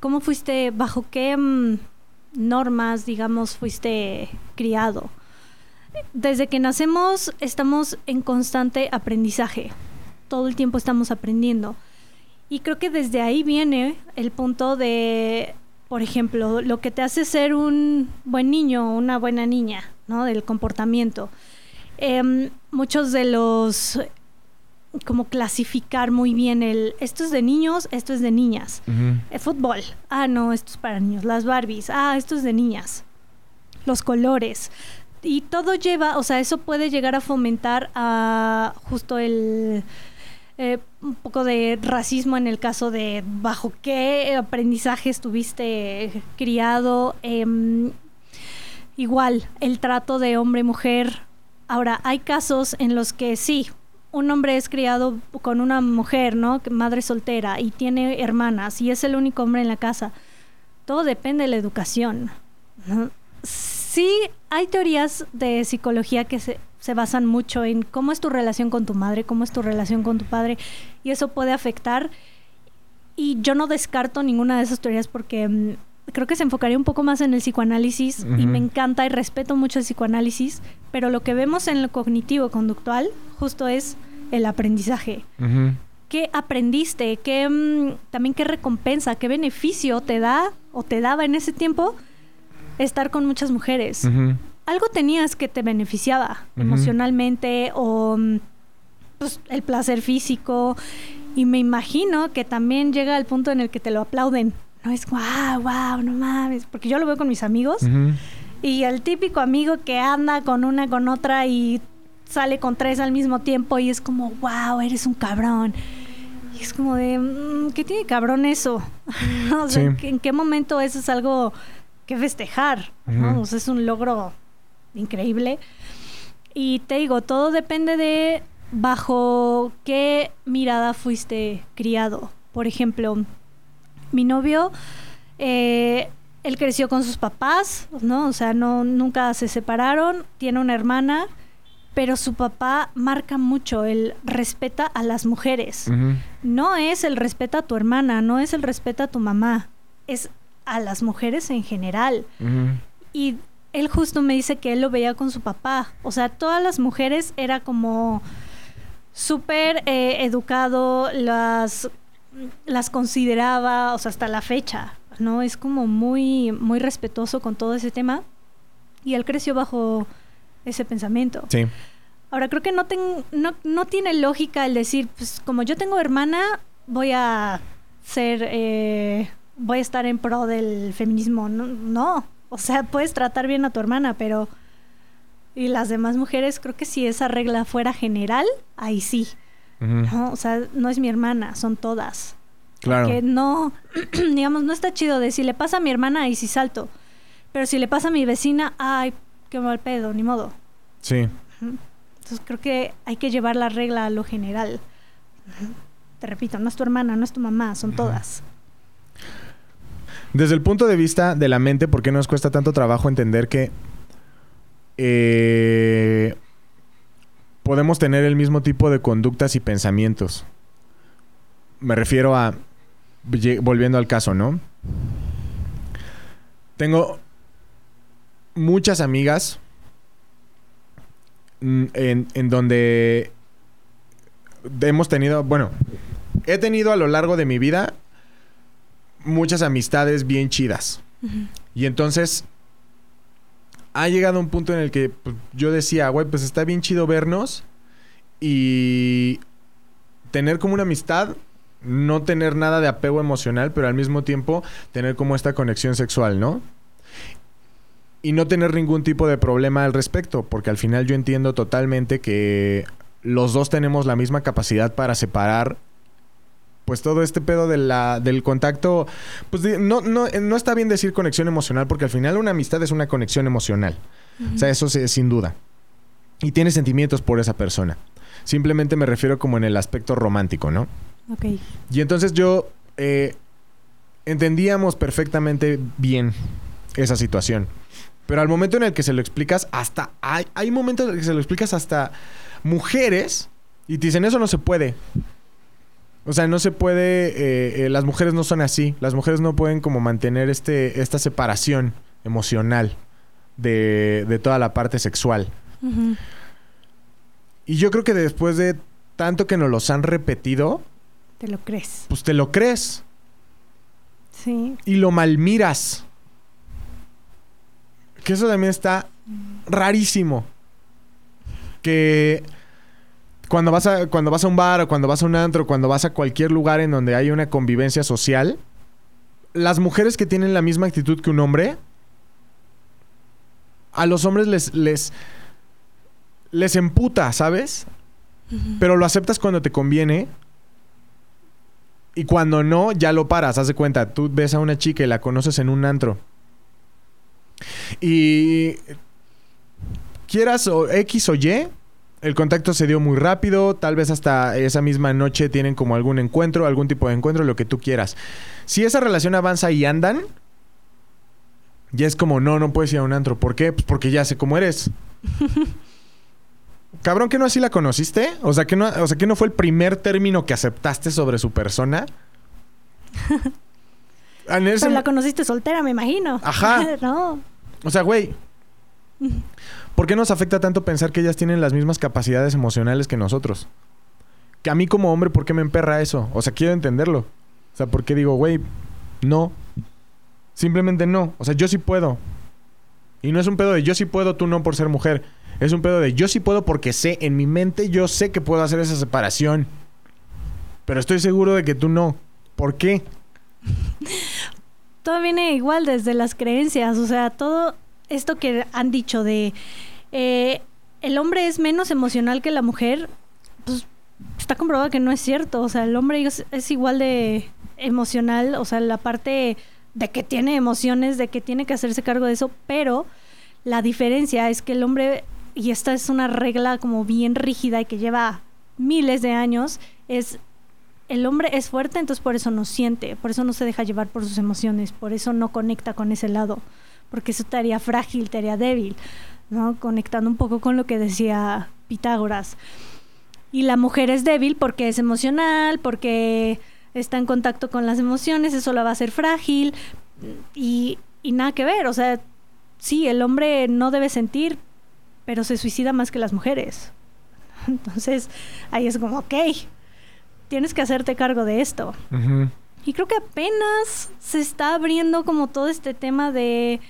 cómo fuiste, bajo qué mm, normas, digamos, fuiste criado. Desde que nacemos estamos en constante aprendizaje. Todo el tiempo estamos aprendiendo. Y creo que desde ahí viene el punto de por ejemplo, lo que te hace ser un buen niño o una buena niña, ¿no? Del comportamiento. Em, muchos de los como clasificar muy bien el esto es de niños, esto es de niñas. El fútbol, ah no, esto es para niños. Las Barbies, ah, esto es de niñas. Los colores. Y todo lleva, o sea, eso puede llegar a fomentar a justo el eh, un poco de racismo en el caso de bajo qué aprendizaje estuviste criado. Em, igual, el trato de hombre-mujer. Ahora, hay casos en los que sí, un hombre es criado con una mujer, ¿no? Madre soltera y tiene hermanas y es el único hombre en la casa. Todo depende de la educación. Sí, hay teorías de psicología que se se basan mucho en cómo es tu relación con tu madre, cómo es tu relación con tu padre, y eso puede afectar. Y yo no descarto ninguna de esas teorías porque mm, creo que se enfocaría un poco más en el psicoanálisis y me encanta y respeto mucho el psicoanálisis, pero lo que vemos en lo cognitivo-conductual justo es el aprendizaje. ¿Qué aprendiste? ¿Qué, mm, también qué recompensa, qué beneficio te da o te daba en ese tiempo estar con muchas mujeres? Algo tenías que te beneficiaba emocionalmente o mm, pues, el placer físico. Y me imagino que también llega el punto en el que te lo aplauden. No es wow, wow, no mames. Porque yo lo veo con mis amigos. Y el típico amigo que anda con una, con otra y sale con tres al mismo tiempo y es como, wow, eres un cabrón. Y es como de, mm, ¿qué tiene cabrón eso? o sea, ¿en qué momento eso es algo que festejar? es un logro increíble. Y te digo, todo depende de bajo qué mirada fuiste criado. Por ejemplo, mi novio, eh, él creció con sus papás, ¿no? O sea, no, nunca se separaron, tiene una hermana, pero su papá marca mucho el respeta a las mujeres. No es el respeta a tu hermana, no es el respeta a tu mamá, es a las mujeres en general. Y él justo me dice que él lo veía con su papá. O sea, todas las mujeres era como súper eh, educado, las, las consideraba, o sea, hasta la fecha, ¿no? Es como muy, muy respetuoso con todo ese tema. Y él creció bajo ese pensamiento. Sí. Ahora, creo que no, no, no tiene lógica el decir, pues como yo tengo hermana, voy a ser, eh, voy a estar en pro del feminismo. No, no. O sea, puedes tratar bien a tu hermana, pero Y las demás mujeres, creo que si esa regla fuera general, ahí sí. O sea, no es mi hermana, son todas. Claro. Que no, digamos, no está chido de si le pasa a mi hermana, ahí sí salto. Pero si le pasa a mi vecina, ay, qué mal pedo, ni modo. Sí. Entonces creo que hay que llevar la regla a lo general. Te repito, no es tu hermana, no es tu mamá, son todas. Desde el punto de vista de la mente, ¿por qué nos cuesta tanto trabajo entender que eh, podemos tener el mismo tipo de conductas y pensamientos? Me refiero a, volviendo al caso, ¿no? Tengo muchas amigas mm, en, en donde hemos tenido, bueno, he tenido a lo largo de mi vida muchas amistades bien chidas. Y entonces ha llegado un punto en el que pues, yo decía, güey, pues está bien chido vernos y tener como una amistad, no tener nada de apego emocional, pero al mismo tiempo tener como esta conexión sexual, ¿no? Y no tener ningún tipo de problema al respecto, porque al final yo entiendo totalmente que los dos tenemos la misma capacidad para separar pues todo este pedo de la, del contacto, pues no, no, no está bien decir conexión emocional, porque al final una amistad es una conexión emocional. O sea, eso es sin duda. Y tiene sentimientos por esa persona. Simplemente me refiero como en el aspecto romántico, ¿no? Ok. Y entonces yo eh, entendíamos perfectamente bien esa situación. Pero al momento en el que se lo explicas, hasta. Hay, hay momentos en el que se lo explicas hasta mujeres y te dicen, eso no se puede. O sea, no se puede, eh, eh, las mujeres no son así, las mujeres no pueden como mantener este, esta separación emocional de, de toda la parte sexual. Y yo creo que después de tanto que nos los han repetido... Te lo crees. Pues te lo crees. Sí. Y lo malmiras. Que eso también está rarísimo. Que cuando vas a cuando vas a un bar o cuando vas a un antro, cuando vas a cualquier lugar en donde hay una convivencia social, las mujeres que tienen la misma actitud que un hombre a los hombres les les les emputa, ¿sabes? Pero lo aceptas cuando te conviene. Y cuando no, ya lo paras, haz de cuenta. Tú ves a una chica y la conoces en un antro. Y quieras o X o Y, el contacto se dio muy rápido, tal vez hasta esa misma noche tienen como algún encuentro, algún tipo de encuentro, lo que tú quieras. Si esa relación avanza y andan, ya es como, no, no puedes ir a un antro. ¿Por qué? Pues porque ya sé cómo eres. Cabrón, que no así la conociste? O sea, que no, o sea, que no fue el primer término que aceptaste sobre su persona. Pero la conociste soltera, me imagino. Ajá. no. O sea, güey. ¿Por qué nos afecta tanto pensar que ellas tienen las mismas capacidades emocionales que nosotros? Que a mí como hombre, ¿por qué me emperra eso? O sea, quiero entenderlo. O sea, ¿por qué digo, güey, no? Simplemente no. O sea, yo sí puedo. Y no es un pedo de yo sí puedo, tú no por ser mujer. Es un pedo de yo sí puedo porque sé, en mi mente yo sé que puedo hacer esa separación. Pero estoy seguro de que tú no. ¿Por qué? todo viene igual desde las creencias. O sea, todo esto que han dicho de eh, el hombre es menos emocional que la mujer, pues está comprobado que no es cierto. O sea, el hombre es, igual de emocional, o sea, la parte de que tiene emociones, de que tiene que hacerse cargo de eso, pero la diferencia es que el hombre, y esta es una regla como bien rígida y que lleva miles de años, es el hombre es fuerte, entonces por eso no siente, por eso no se deja llevar por sus emociones, por eso no conecta con ese lado porque eso te haría frágil, te haría débil, ¿no? Conectando un poco con lo que decía Pitágoras. Y la mujer es débil porque es emocional, porque está en contacto con las emociones, eso la va a hacer frágil y, y nada que ver, o sea, sí, el hombre no debe sentir, pero se suicida más que las mujeres. Entonces, ahí es como, ok, tienes que hacerte cargo de esto. Y creo que apenas se está abriendo como todo este tema de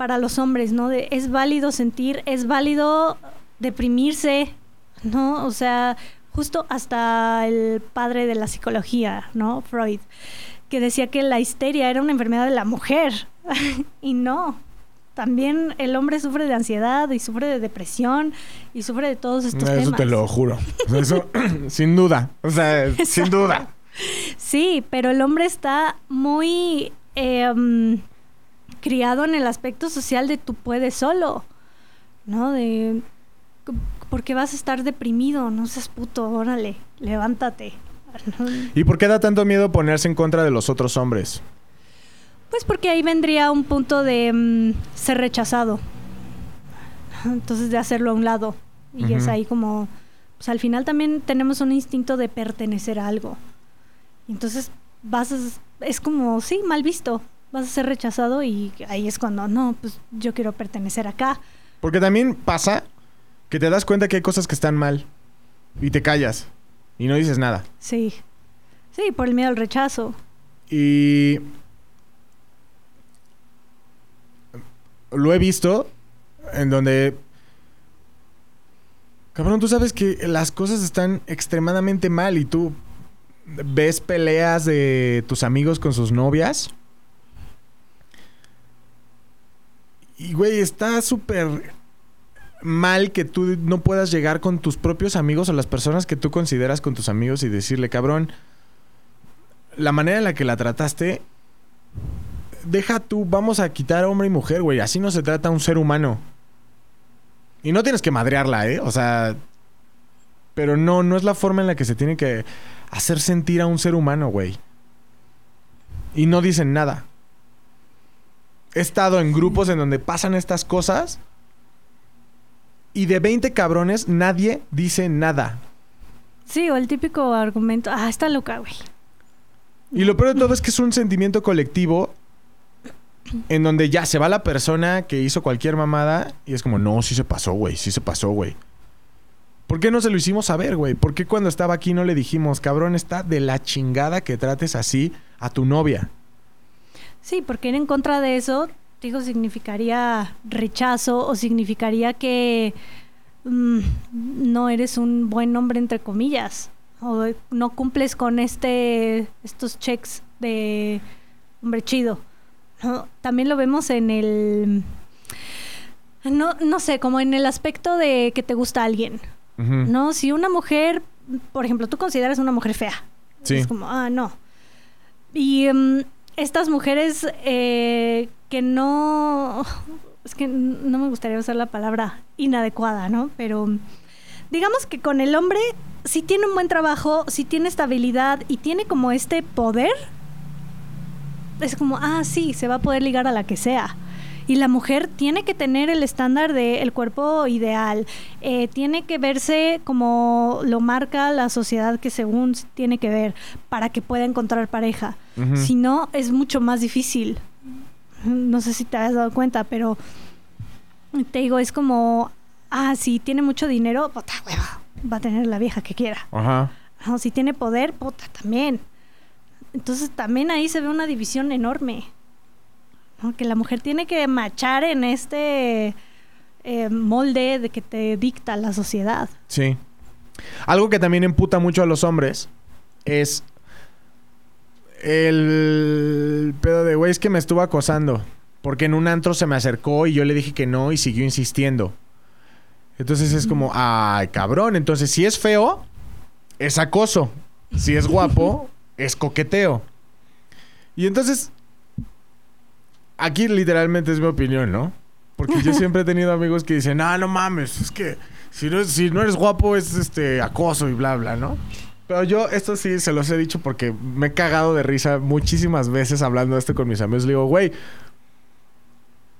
para los hombres, ¿no? De, es válido sentir, es válido deprimirse, ¿no? O sea, justo hasta el padre de la psicología, ¿no? Freud, que decía que la histeria era una enfermedad de la mujer. y no, también el hombre sufre de ansiedad y sufre de depresión y sufre de todos estos Eso temas. te lo juro. Eso, sin duda. O sea, sin duda. Sí, pero el hombre está muy eh, mm, criado en el aspecto social de tú puedes solo, ¿no? De ¿por qué vas a estar deprimido? No seas puto, órale, levántate. ¿Y por qué da tanto miedo ponerse en contra de los otros hombres? Pues porque ahí vendría un punto de mm, ser rechazado. Entonces de hacerlo a un lado. Y es ahí como, pues al final también tenemos un instinto de pertenecer a algo. Entonces vas a, es como, sí, mal visto. Vas a ser rechazado y ahí es cuando, no, pues yo quiero pertenecer acá. Porque también pasa que te das cuenta que hay cosas que están mal y te callas y no dices nada. Sí. Sí, por el miedo al rechazo. Y lo he visto en donde... Cabrón, tú sabes que las cosas están extremadamente mal y tú ves peleas de tus amigos con sus novias. Y, güey, está súper mal que tú no puedas llegar con tus propios amigos o las personas que tú consideras con tus amigos y decirle, cabrón, la manera en la que la trataste, deja tú, vamos a quitar hombre y mujer, güey. Así no se trata un ser humano. Y no tienes que madrearla, ¿eh? O sea, pero no, no es la forma en la que se tiene que hacer sentir a un ser humano, güey. Y no dicen nada. He estado en grupos en donde pasan estas cosas y de 20 cabrones nadie dice nada. Sí, o el típico argumento, ah, está loca, güey. Y lo peor de todo es que es un sentimiento colectivo en donde ya se va la persona que hizo cualquier mamada y es como, no, sí se pasó, güey, sí se pasó, güey. ¿Por qué no se lo hicimos saber, güey? ¿Por qué cuando estaba aquí no le dijimos, cabrón, está de la chingada que trates así a tu novia? Sí, porque ir en contra de eso, digo, significaría rechazo o significaría que mm, no eres un buen hombre, entre comillas, o no cumples con este estos checks de hombre chido. ¿no? También lo vemos en el, no, no sé, como en el aspecto de que te gusta alguien. ¿no? Si una mujer, por ejemplo, tú consideras una mujer fea, Sí. es como, ah, no. Y em, estas mujeres eh, que no. Es que no me gustaría usar la palabra inadecuada, ¿no? Pero digamos que con el hombre, si tiene un buen trabajo, si tiene estabilidad y tiene como este poder, es como, ah, sí, se va a poder ligar a la que sea. Y la mujer tiene que tener el estándar del cuerpo ideal, eh, tiene que verse como lo marca la sociedad que según tiene que ver para que pueda encontrar pareja. Si no, es mucho más difícil. No sé si te has dado cuenta, pero te digo, es como, ah, si tiene mucho dinero, puta hueva, va a tener la vieja que quiera. Ajá. No, si tiene poder, puta, también. Entonces también ahí se ve una división enorme. ¿No? Que la mujer tiene que machar en este eh, molde de que te dicta la sociedad. Sí. Algo que también emputa mucho a los hombres es el pedo de, güey, es que me estuvo acosando. Porque en un antro se me acercó y yo le dije que no y siguió insistiendo. Entonces es como, ay, cabrón. Entonces, si es feo, es acoso. Si es guapo, es coqueteo. Y entonces, aquí literalmente es mi opinión, ¿no? Porque yo siempre he tenido amigos que dicen, ah, no mames, es que si no, si no eres guapo es este acoso y bla, bla, ¿no? Pero yo esto sí se los he dicho porque me he cagado de risa muchísimas veces hablando de esto con mis amigos. Le digo, güey,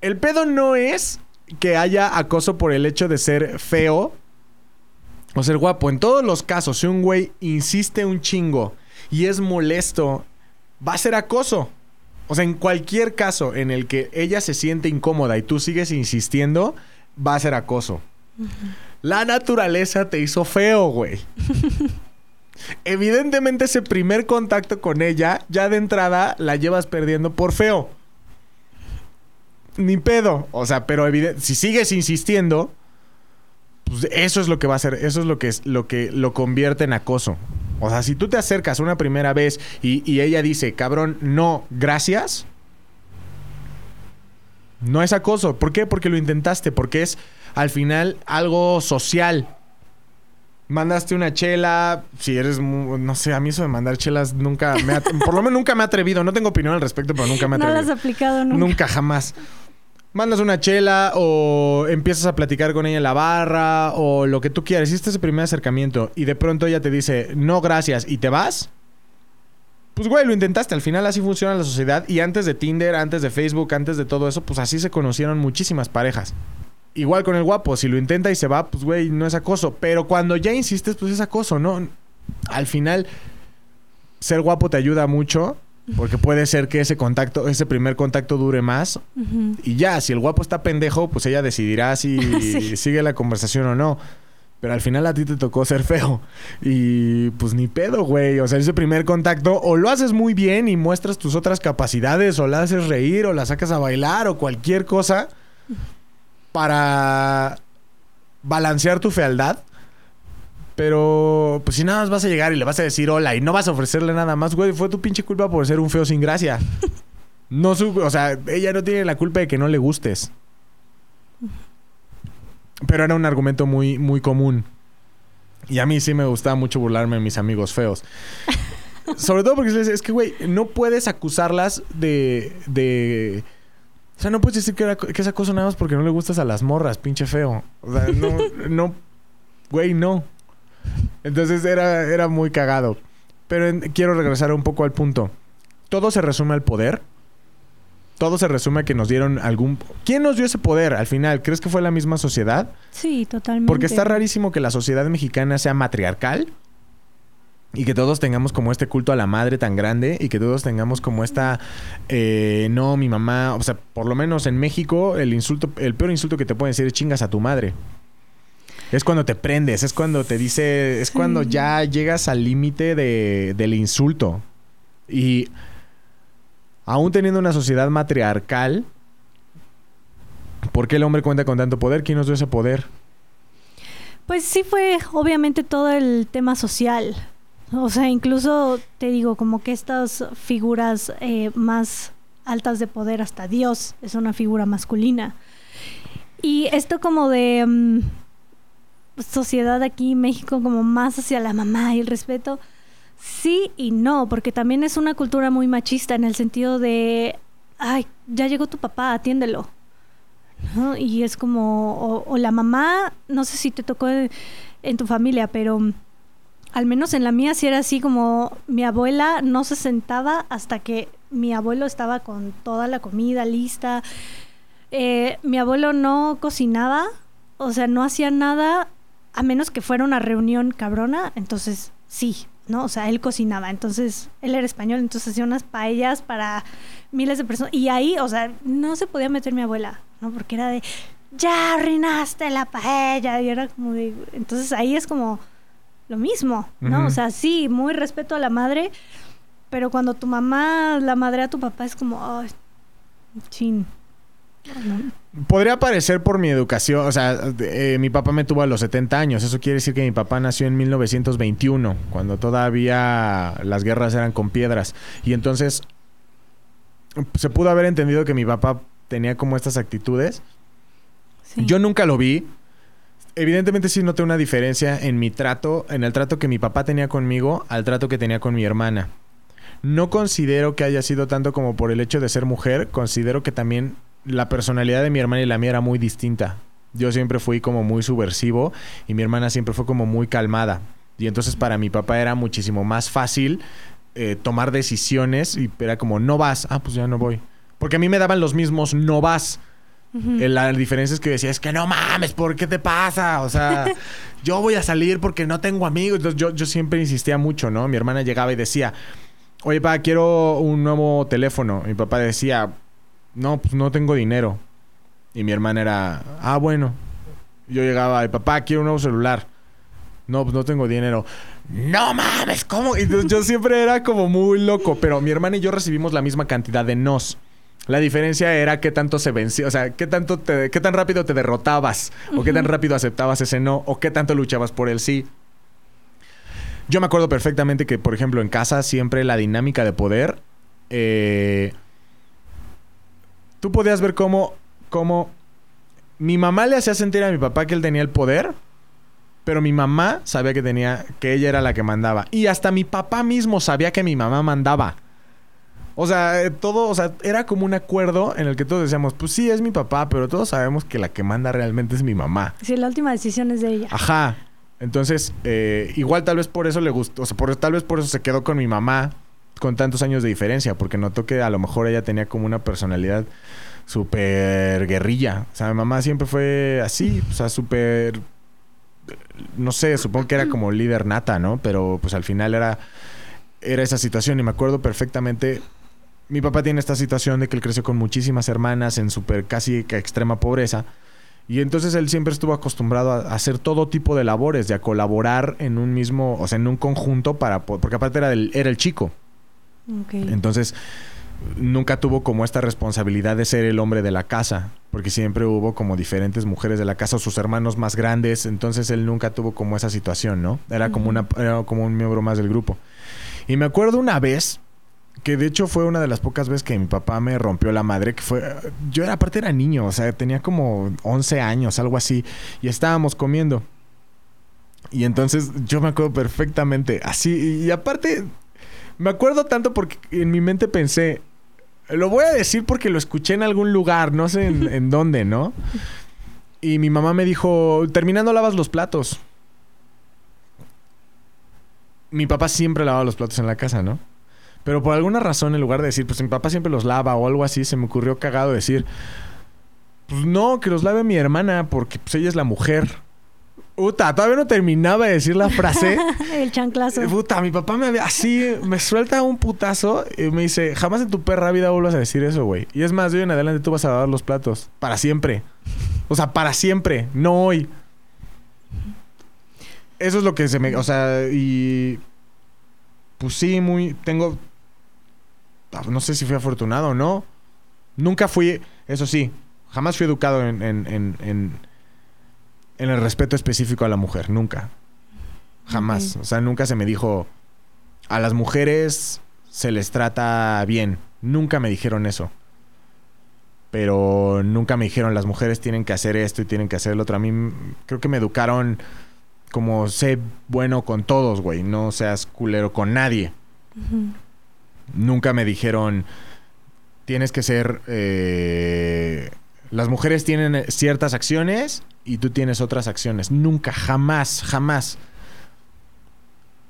el pedo no es que haya acoso por el hecho de ser feo o ser guapo. En todos los casos, si un güey insiste un chingo y es molesto, va a ser acoso. O sea, en cualquier caso en el que ella se siente incómoda y tú sigues insistiendo, va a ser acoso. La naturaleza te hizo feo, güey. Evidentemente ese primer contacto con ella, ya de entrada la llevas perdiendo por feo. Ni pedo. O sea, pero si sigues insistiendo, pues eso es lo que va a hacer, eso es lo que es lo que lo convierte en acoso. O sea, si tú te acercas una primera vez y, y ella dice, cabrón, no, gracias. No es acoso. ¿Por qué? Porque lo intentaste. Porque es al final algo social. Mandaste una chela. Si eres. No sé, a mí eso de mandar chelas nunca. Me por lo menos nunca me ha atrevido. No tengo opinión al respecto, pero nunca me ha atrevido. No has aplicado nunca. Nunca, jamás. Mandas una chela o empiezas a platicar con ella en la barra o lo que tú quieras. Hiciste ese primer acercamiento y de pronto ella te dice, no, gracias, y te vas. Pues, güey, lo intentaste. Al final así funciona la sociedad. Y antes de Tinder, antes de Facebook, antes de todo eso, pues así se conocieron muchísimas parejas. Igual con el guapo, si lo intenta y se va, pues, güey, no es acoso. Pero cuando ya insistes, pues es acoso, ¿no? Al final, ser guapo te ayuda mucho porque puede ser que ese contacto, ese primer contacto dure más. Y ya, si el guapo está pendejo, pues ella decidirá si sigue la conversación o no. Pero al final a ti te tocó ser feo. Y pues ni pedo, güey. O sea, ese primer contacto o lo haces muy bien y muestras tus otras capacidades, o la haces reír, o la sacas a bailar, o cualquier cosa para balancear tu fealdad. Pero, pues si nada más vas a llegar y le vas a decir hola y no vas a ofrecerle nada más, güey, fue tu pinche culpa por ser un feo sin gracia. No o sea, ella no tiene la culpa de que no le gustes. Pero era un argumento muy, muy común. Y a mí sí me gustaba mucho burlarme de mis amigos feos. Sobre todo porque es que, güey, no puedes acusarlas de, de... O sea, no puedes decir que, que esa cosa nada más porque no le gustas a las morras, pinche feo. O sea, no, no, güey, no. Entonces era, era muy cagado. Pero quiero regresar un poco al punto. Todo se resume al poder. Todo se resume a que nos dieron algún... ¿Quién nos dio ese poder al final? ¿Crees que fue la misma sociedad? Sí, totalmente. Porque está rarísimo que la sociedad mexicana sea matriarcal y que todos tengamos como este culto a la madre tan grande y que todos tengamos como esta eh, no mi mamá o sea por lo menos en México el insulto el peor insulto que te pueden decir es chingas a tu madre es cuando te prendes, es cuando te dice, es cuando ya llegas al límite de, del insulto. Y aún teniendo una sociedad matriarcal, ¿por qué el hombre cuenta con tanto poder? ¿Quién nos dio ese poder? Pues sí fue obviamente todo el tema social. O sea, incluso te digo, como que estas figuras eh, más altas de poder, hasta Dios es una figura masculina. Y esto como de... Mm, sociedad aquí en México como más hacia la mamá y el respeto. Sí y no, porque también es una cultura muy machista en el sentido de, ay, ya llegó tu papá, atiéndelo. Y es como, o, la mamá, no sé si te tocó en, tu familia, pero al menos en la mía sí era así como mi abuela no se sentaba hasta que mi abuelo estaba con toda la comida lista. Eh, mi abuelo no cocinaba, o sea, no hacía nada a menos que fuera una reunión cabrona, entonces sí, ¿no? O sea, él cocinaba, entonces él era español, entonces hacía unas paellas para miles de personas. Y ahí, o sea, no se podía meter mi abuela, ¿no? Porque era de, ya arruinaste la paella. Y era como de, entonces ahí es como lo mismo, ¿no? O sea, sí, muy respeto a la madre, pero cuando tu mamá la madre a tu papá es como, ay, chin. Podría parecer por mi educación, o sea, eh, mi papá me tuvo a los 70 años, eso quiere decir que mi papá nació en 1921, cuando todavía las guerras eran con piedras. Y entonces se pudo haber entendido que mi papá tenía como estas actitudes. Yo nunca lo vi. Evidentemente sí noté una diferencia en mi trato, en el trato que mi papá tenía conmigo al trato que tenía con mi hermana. No considero que haya sido tanto como por el hecho de ser mujer, considero que también la personalidad de mi hermana y la mía era muy distinta. Yo siempre fui como muy subversivo y mi hermana siempre fue como muy calmada. Y entonces para mi papá era muchísimo más fácil eh, tomar decisiones y era como, no vas, ah, pues ya no voy. Porque a mí me daban los mismos no vas. Eh, la diferencia es que decía, es que no mames, ¿por qué te pasa? O sea, yo voy a salir porque no tengo amigos. Entonces yo, yo siempre insistía mucho, ¿no? Mi hermana llegaba y decía, oye, papá, quiero un nuevo teléfono. Mi papá decía, no, pues no tengo dinero. Y mi hermana era, ah, bueno. Yo llegaba, papá, quiero un nuevo celular. No, pues no tengo dinero. No mames, ¿cómo? Y yo siempre era como muy loco, pero mi hermana y yo recibimos la misma cantidad de nos. La diferencia era qué tanto se vencía, o sea, qué tanto te, qué tan rápido te derrotabas, o qué tan rápido aceptabas ese no, o qué tanto luchabas por el sí. Yo me acuerdo perfectamente que, por ejemplo, en casa siempre la dinámica de poder eh, tú podías ver cómo cómo mi mamá le hacía sentir a mi papá que él tenía el poder, pero mi mamá sabía que tenía, que ella era la que mandaba. Y hasta mi papá mismo sabía que mi mamá mandaba. O sea, eh, todo, o sea, era como un acuerdo en el que todos decíamos, pues sí, es mi papá, pero todos sabemos que la que manda realmente es mi mamá. Sí, la última decisión es de ella. Ajá. Entonces, eh, igual tal vez por eso le gustó, o sea, por, tal vez por eso se quedó con mi mamá con tantos años de diferencia, porque notó que a lo mejor ella tenía como una personalidad súper guerrilla. O sea, mi mamá siempre fue así, o sea, súper... No sé, supongo que era como líder nata, ¿no? Pero pues al final era, era esa situación y me acuerdo perfectamente mi papá tiene esta situación de que él creció con muchísimas hermanas en súper casi extrema pobreza. Y entonces él siempre estuvo acostumbrado a hacer todo tipo de labores, de a colaborar en un mismo, o sea, en un conjunto para porque aparte era el, era el chico. Entonces nunca tuvo como esta responsabilidad de ser el hombre de la casa, porque siempre hubo como diferentes mujeres de la casa o sus hermanos más grandes, entonces él nunca tuvo como esa situación, ¿no? Era como una era como un miembro más del grupo. Y me acuerdo una vez que de hecho fue una de las pocas veces que mi papá me rompió la madre, que fue, yo era, aparte era niño, o sea, tenía como 11 años, algo así, y estábamos comiendo. Y entonces yo me acuerdo perfectamente, así, y aparte, me acuerdo tanto porque en mi mente pensé, lo voy a decir porque lo escuché en algún lugar, no sé en, en dónde, ¿no? Y mi mamá me dijo, terminando lavas los platos. Mi papá siempre lavaba los platos en la casa, ¿no? Pero por alguna razón, en lugar de decir, pues mi papá siempre los lava o algo así, se me ocurrió cagado decir, pues no, que los lave mi hermana porque pues ella es la mujer. Puta, todavía no terminaba de decir la frase. El chanclazo. Puta, mi papá me había así, me suelta un putazo y me dice, jamás en tu perra vida vuelvas a decir eso, güey. Y es más, de hoy en adelante tú vas a lavar los platos. Para siempre. O sea, para siempre, no hoy. Eso es lo que se me... O sea, y... Pues sí, muy... Tengo Ah, no sé si fui afortunado o no. Nunca fui, eso sí, jamás fui educado en, en, en, en, el respeto específico a la mujer, nunca. Jamás. O sea, nunca se me dijo, a las mujeres se les trata bien. Nunca me dijeron eso. Pero nunca me dijeron, las mujeres tienen que hacer esto y tienen que hacer lo otro. A mí creo que me educaron como sé bueno con todos, güey. No seas culero con nadie. Nunca me dijeron, tienes que ser... Eh, las mujeres tienen ciertas acciones y tú tienes otras acciones. Nunca, jamás, jamás.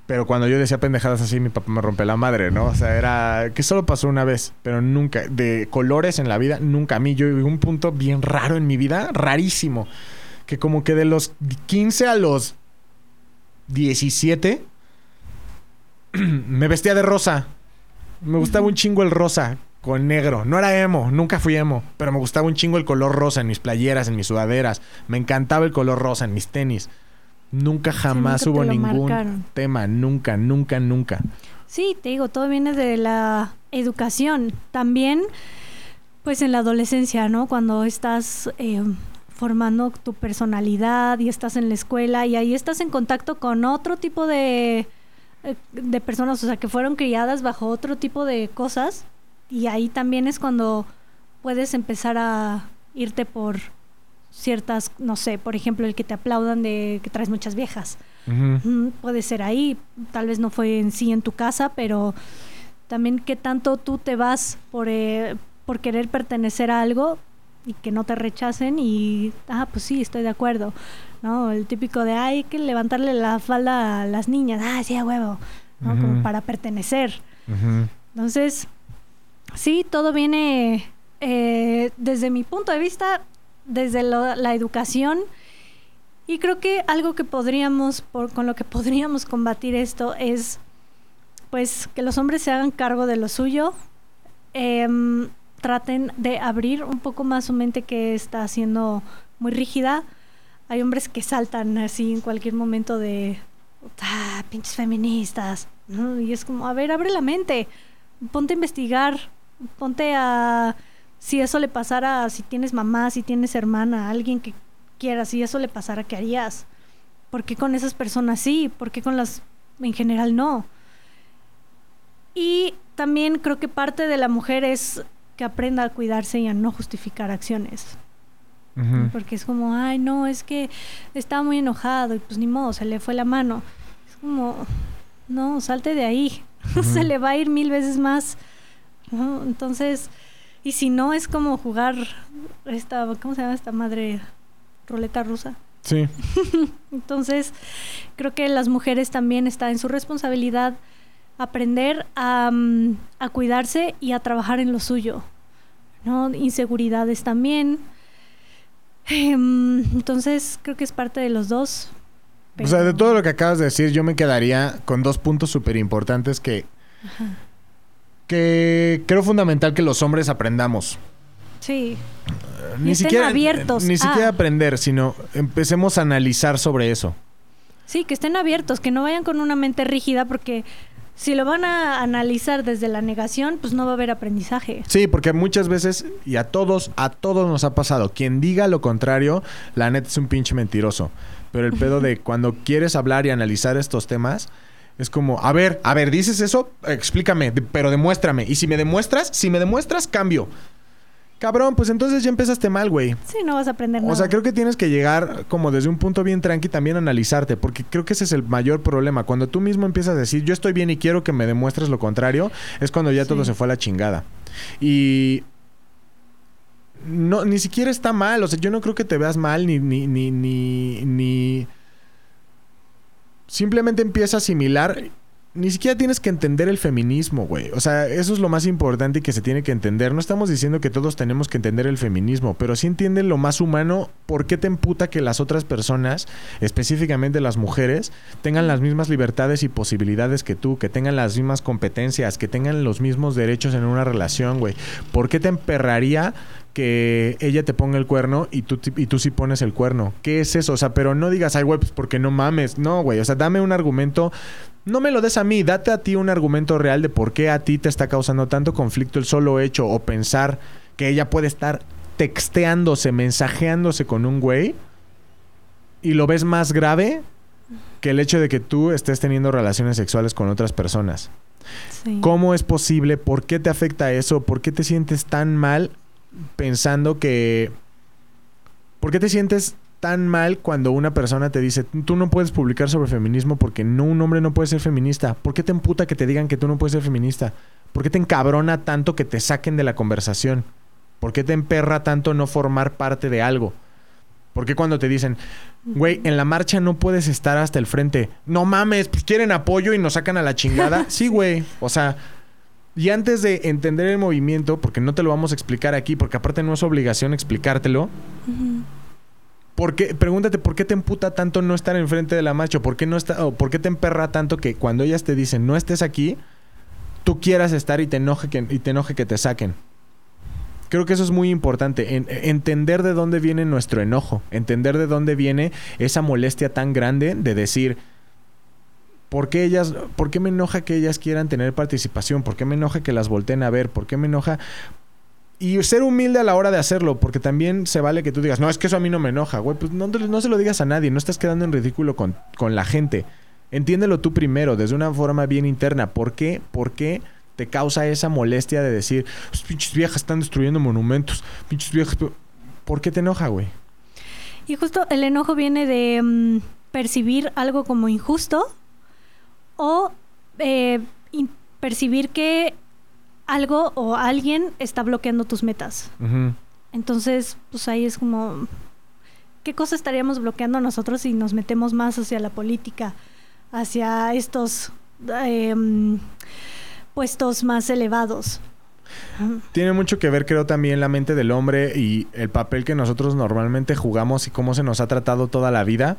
Pero cuando yo decía pendejadas así, mi papá me rompe la madre, ¿no? O sea, era que solo pasó una vez, pero nunca. De colores en la vida, nunca. A mí, yo un punto bien raro en mi vida, rarísimo. Que como que de los 15 a los 17, me vestía de rosa. Me gustaba un chingo el rosa con negro. No era emo, nunca fui emo, pero me gustaba un chingo el color rosa en mis playeras, en mis sudaderas. Me encantaba el color rosa en mis tenis. Nunca jamás hubo ningún tema, nunca, nunca, nunca. Sí, te digo, todo viene de la educación. También, pues en la adolescencia, ¿no? Cuando estás eh, formando tu personalidad y estás en la escuela y ahí estás en contacto con otro tipo de eh, de personas, o sea, que fueron criadas bajo otro tipo de cosas y ahí también es cuando puedes empezar a irte por ciertas, no sé, por ejemplo, el que te aplaudan de que traes muchas viejas. Puede ser ahí, tal vez no fue en sí en tu casa, pero también qué tanto tú te vas por, eh, por querer pertenecer a algo y que no te rechacen y, ah, pues sí, estoy de acuerdo. ¿no? El típico de, hay que levantarle la falda a las niñas, ah, sí, a huevo, ¿no? Como para pertenecer. Entonces, sí, todo viene eh, desde mi punto de vista, desde la educación. Y creo que algo que podríamos, por, con lo que podríamos combatir esto es, pues, que los hombres se hagan cargo de lo suyo, em, traten de abrir un poco más su mente que está siendo muy rígida, hay hombres que saltan así en cualquier momento de, ah, pinches feministas, Y es como, a ver, abre la mente, ponte a investigar, ponte a, si eso le pasara, si tienes mamá, si tienes hermana, alguien que quieras, si eso le pasara, ¿qué harías? ¿Por qué con esas personas sí? ¿Por qué con las en general no? Y también creo que parte de la mujer es que aprenda a cuidarse y a no justificar acciones. Porque es como, ay, no, es que estaba muy enojado y pues ni modo, se le fue la mano. Es como, no, salte de ahí. se le va a ir mil veces más. ¿No? Entonces, y si no, es como jugar esta, ¿cómo se llama esta madre? Roleta rusa. Sí. Entonces, creo que las mujeres también está en su responsabilidad aprender a, mm, a cuidarse y a trabajar en lo suyo. ¿no? Inseguridades también. Em, Entonces, creo que es parte de los dos. O sea, de todo lo que acabas de decir, yo me quedaría con dos puntos súper importantes que, Ajá. Que creo fundamental que los hombres aprendamos. Sí, Ni estén siquiera, abiertos ni siquiera aprender, sino empecemos a analizar sobre eso. sí, que estén abiertos, que no vayan con una mente rígida porque si lo van a analizar desde la negación, pues no va a haber aprendizaje. Sí, porque muchas veces, y a todos, a todos nos ha pasado, quien diga lo contrario, la neta es un pinche mentiroso. Pero el pedo de cuando quieres hablar y analizar estos temas, es como, a ver, a ver, dices eso, explícame, pero demuéstrame. Y si me demuestras, si me demuestras, cambio. Cabrón, pues entonces ya empezaste mal, güey. Sí, no vas a aprender nada. O sea, creo que tienes que llegar como desde un punto bien tranqui también a analizarte, porque creo que ese es el mayor problema. Cuando tú mismo empiezas a decir, yo estoy bien y quiero que me demuestres lo contrario, es cuando ya todo se fue a la chingada. Y no, ni siquiera está mal, o sea, yo no creo que te veas mal ni, ni, ni, ni, ni... Simplemente empieza a asimilar ni siquiera tienes que entender el feminismo, güey. O sea, eso es lo más importante y que se tiene que entender. No estamos diciendo que todos tenemos que entender el feminismo, pero sí entienden lo más humano. ¿Por qué te emputa que las otras personas, específicamente las mujeres, tengan las mismas libertades y posibilidades que tú, que tengan las mismas competencias, que tengan los mismos derechos en una relación, güey? ¿Por qué te emperraría que ella te ponga el cuerno y tú, y tú sí pones el cuerno? ¿Qué es eso? O sea, pero no digas, ay, güey, pues porque no mames. No, güey. O sea, dame un argumento no me lo des a mí, date a ti un argumento real de por qué a ti te está causando tanto conflicto el solo hecho o pensar que ella puede estar texteándose, mensajeándose con un güey y lo ves más grave que el hecho de que tú estés teniendo relaciones sexuales con otras personas. Sí. ¿Cómo es posible? ¿Por qué te afecta eso? ¿Por qué te sientes tan mal pensando que... ¿Por qué te sientes tan mal cuando una persona te dice, tú no puedes publicar sobre feminismo porque no, un hombre no puede ser feminista? ¿Por qué te emputa que te digan que tú no puedes ser feminista? ¿Por qué te encabrona tanto que te saquen de la conversación? ¿Por qué te emperra tanto no formar parte de algo? ¿Por qué cuando te dicen, güey, en la marcha no puedes estar hasta el frente? No mames, pues quieren apoyo y nos sacan a la chingada. Sí, güey. O sea, y antes de entender el movimiento, porque no te lo vamos a explicar aquí, porque aparte no es obligación explicártelo. ¿Por qué- pregúntate por qué te emputa tanto no estar enfrente de la marcha, por qué no está, o por qué te emperra tanto que cuando ellas te dicen no estés aquí, tú quieras estar y te enoje que, y te enoje que te saquen. Creo que eso es muy importante, en- entender de dónde viene nuestro enojo, entender de dónde viene esa molestia tan grande de decir, ¿por qué ellas, por qué me enoja que ellas quieran tener participación? ¿Por qué me enoja que las volteen a ver? ¿Por qué me enoja? Y ser humilde a la hora de hacerlo, porque también se vale que tú digas, no, es que eso a mí no me enoja, güey, pues no, no se lo digas a nadie, no estás quedando en ridículo con, con la gente. Entiéndelo tú primero, desde una forma bien interna. ¿Por qué? ¿Por qué te causa esa molestia de decir, "Pues, pinches viejas están destruyendo monumentos, pinches viejas... pe-". ¿Por qué te enoja, güey? Y justo el enojo viene de mm, percibir algo como injusto o eh, percibir que algo o alguien está bloqueando tus metas. Entonces, pues ahí es como, ¿qué cosa estaríamos bloqueando nosotros si nos metemos más hacia la política, hacia estos em, puestos más elevados? Tiene mucho que ver, creo, también la mente del hombre y el papel que nosotros normalmente jugamos y cómo se nos ha tratado toda la vida.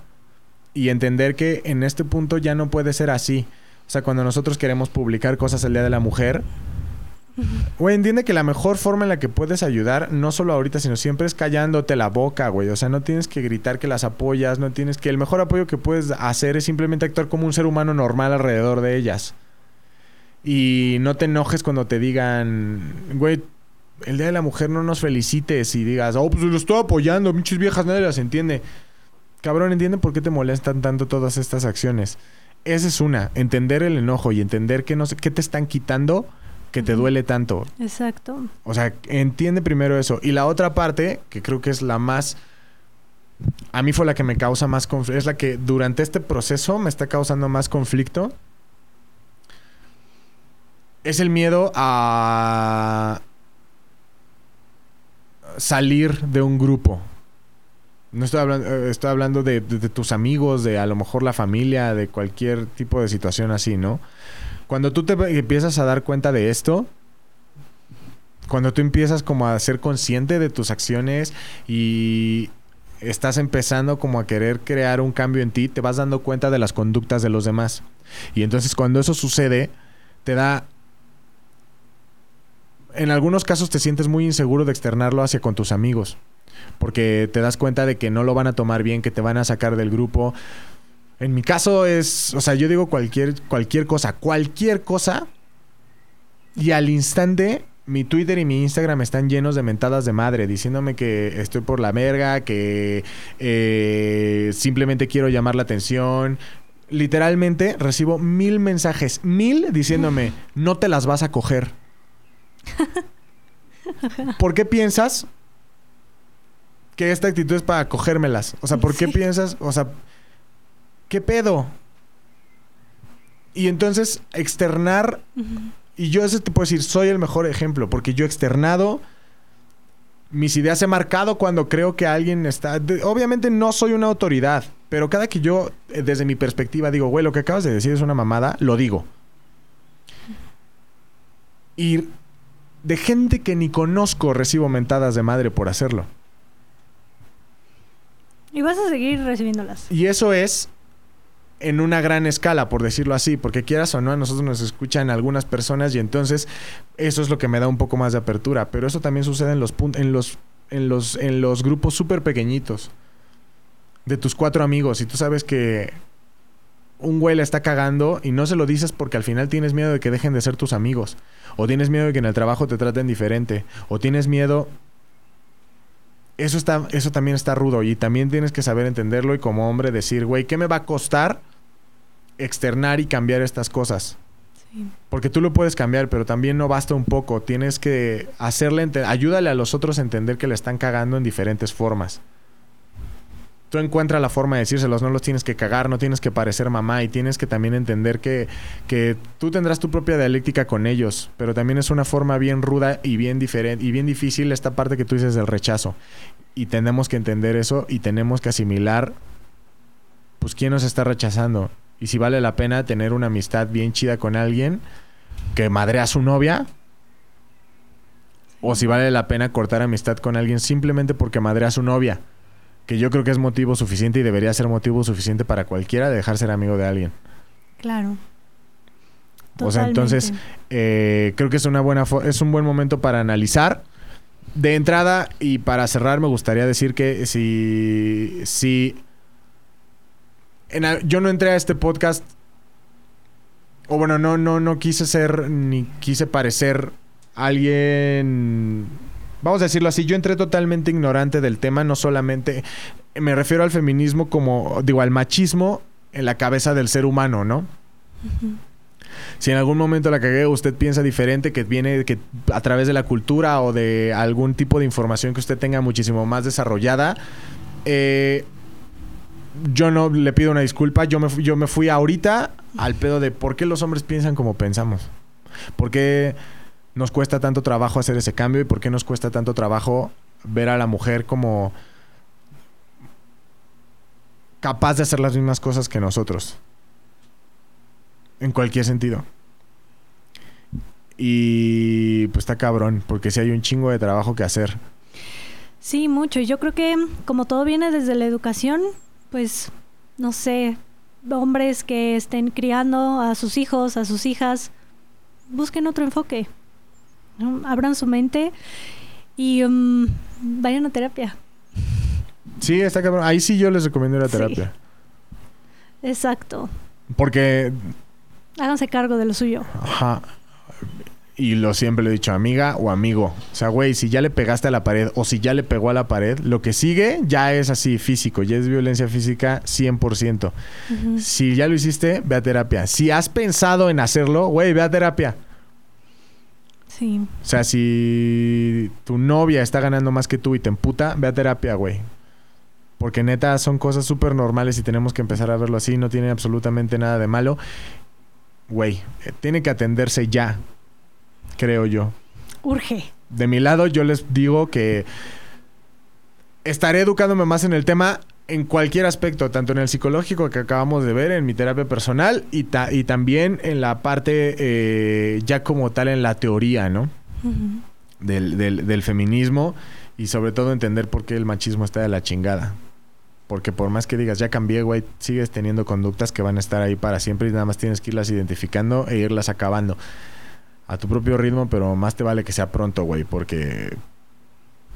Y entender que en este punto ya no puede ser así. O sea, cuando nosotros queremos publicar cosas el Día de la Mujer, güey, entiende que la mejor forma en la que puedes ayudar, no solo ahorita, sino siempre es callándote la boca, güey. O sea, no tienes que gritar que las apoyas, no tienes que... El mejor apoyo que puedes hacer es simplemente actuar como un ser humano normal alrededor de ellas. Y no te enojes cuando te digan, güey, el Día de la Mujer no nos felicites y digas, oh, pues lo estoy apoyando, pinches viejas, nadie las entiende. Cabrón, entiende por qué te molestan tanto todas estas acciones. Esa es una, entender el enojo y entender que no qué te están quitando que te duele tanto. Exacto. O sea, entiende primero eso. Y la otra parte, que creo que es la más... A mí fue la que me causa más conflicto. Es la que durante este proceso me está causando más conflicto. Es el miedo a salir de un grupo. No estoy hablando, eh, estoy hablando de, de, de, tus amigos, de a lo mejor la familia, de cualquier tipo de situación así, ¿no? Cuando tú te empiezas a dar cuenta de esto, cuando tú empiezas como a ser consciente de tus acciones y estás empezando como a querer crear un cambio en ti, te vas dando cuenta de las conductas de los demás. Y entonces cuando eso sucede, te da en algunos casos te sientes muy inseguro de externarlo hacia con tus amigos. Porque te das cuenta de que no lo van a tomar bien, que te van a sacar del grupo. En mi caso es, o sea, yo digo cualquier, cualquier cosa, cualquier cosa. Y al instante, mi Twitter y mi Instagram están llenos de mentadas de madre, diciéndome que estoy por la verga, que eh, simplemente quiero llamar la atención. Literalmente recibo mil mensajes, mil diciéndome, no te las vas a coger. ¿Por qué piensas que esta actitud es para cogérmelas? O sea, ¿por qué sí. piensas? O sea, ¿qué pedo? Y entonces externar, uh -huh. y yo ese te puedo decir, soy el mejor ejemplo, porque yo he externado, mis ideas he marcado cuando creo que alguien está... De, obviamente no soy una autoridad, pero cada que yo, eh, desde mi perspectiva, digo, güey, lo que acabas de decir es una mamada, lo digo. Y de gente que ni conozco recibo mentadas de madre por hacerlo. Y vas a seguir recibiéndolas. Y eso es en una gran escala, por decirlo así, porque quieras o no, a nosotros nos escuchan algunas personas y entonces eso es lo que me da un poco más de apertura, pero eso también sucede en los en los en los en los grupos súper pequeñitos de tus cuatro amigos. Y tú sabes que un güey le está cagando y no se lo dices porque al final tienes miedo de que dejen de ser tus amigos. O tienes miedo de que en el trabajo te traten diferente. O tienes miedo eso está eso también está rudo. Y también tienes que saber entenderlo y como hombre decir, güey, ¿qué me va a costar externar y cambiar estas cosas? Sí. Porque tú lo puedes cambiar, pero también no basta un poco, tienes que hacerle ayúdale a los otros a entender que le están cagando en diferentes formas tú encuentras la forma de decírselos, no los tienes que cagar, no tienes que parecer mamá y tienes que también entender que, que tú tendrás tu propia dialéctica con ellos, pero también es una forma bien ruda y bien diferente y bien difícil esta parte que tú dices del rechazo. Y tenemos que entender eso y tenemos que asimilar pues quién nos está rechazando y si vale la pena tener una amistad bien chida con alguien que madre a su novia o si vale la pena cortar amistad con alguien simplemente porque madre a su novia que yo creo que es motivo suficiente y debería ser motivo suficiente para cualquiera de dejar ser amigo de alguien. Claro. Totalmente. O sea, entonces eh, creo que es una buena es un buen momento para analizar. De entrada y para cerrar me gustaría decir que si si en, yo no entré a este podcast o bueno no no no quise ser ni quise parecer alguien vamos a decirlo así, yo entré totalmente ignorante del tema, no solamente me refiero al feminismo como, digo, al machismo en la cabeza del ser humano, ¿no? Uh -huh. Si en algún momento la cagué, usted piensa diferente, que viene que a través de la cultura o de algún tipo de información que usted tenga muchísimo más desarrollada, eh, yo no le pido una disculpa, yo me, yo me fui ahorita al pedo de por qué los hombres piensan como pensamos. ¿Por qué nos cuesta tanto trabajo hacer ese cambio y por qué nos cuesta tanto trabajo ver a la mujer como capaz de hacer las mismas cosas que nosotros. En cualquier sentido. Y pues está cabrón, porque si sí hay un chingo de trabajo que hacer. Sí, mucho. Yo creo que como todo viene desde la educación, pues, no sé, hombres que estén criando a sus hijos, a sus hijas, busquen otro enfoque. ¿no? Abran su mente y um, vayan a terapia. Sí, está cabrón. Ahí sí yo les recomiendo la terapia. Sí. Exacto. Porque... Háganse cargo de lo suyo. Ajá. Y lo siempre le he dicho, amiga o amigo. O sea, güey, si ya le pegaste a la pared o si ya le pegó a la pared, lo que sigue ya es así, físico, ya es violencia física 100%. Uh -huh. Si ya lo hiciste, ve a terapia. Si has pensado en hacerlo, güey, ve a terapia. Sí. O sea, si tu novia está ganando más que tú y te emputa, ve a terapia, güey. Porque neta son cosas súper normales y tenemos que empezar a verlo así. No tiene absolutamente nada de malo. Güey, eh, tiene que atenderse ya, creo yo. Urge. De mi lado, yo les digo que estaré educándome más en el tema en cualquier aspecto, tanto en el psicológico que acabamos de ver, en mi terapia personal y, ta- y también en la parte eh, ya como tal en la teoría, ¿no? Del, del- del feminismo y sobre todo entender por qué el machismo está de la chingada. Porque por más que digas, ya cambié, güey, sigues teniendo conductas que van a estar ahí para siempre y nada más tienes que irlas identificando e irlas acabando. A tu propio ritmo, pero más te vale que sea pronto, güey, porque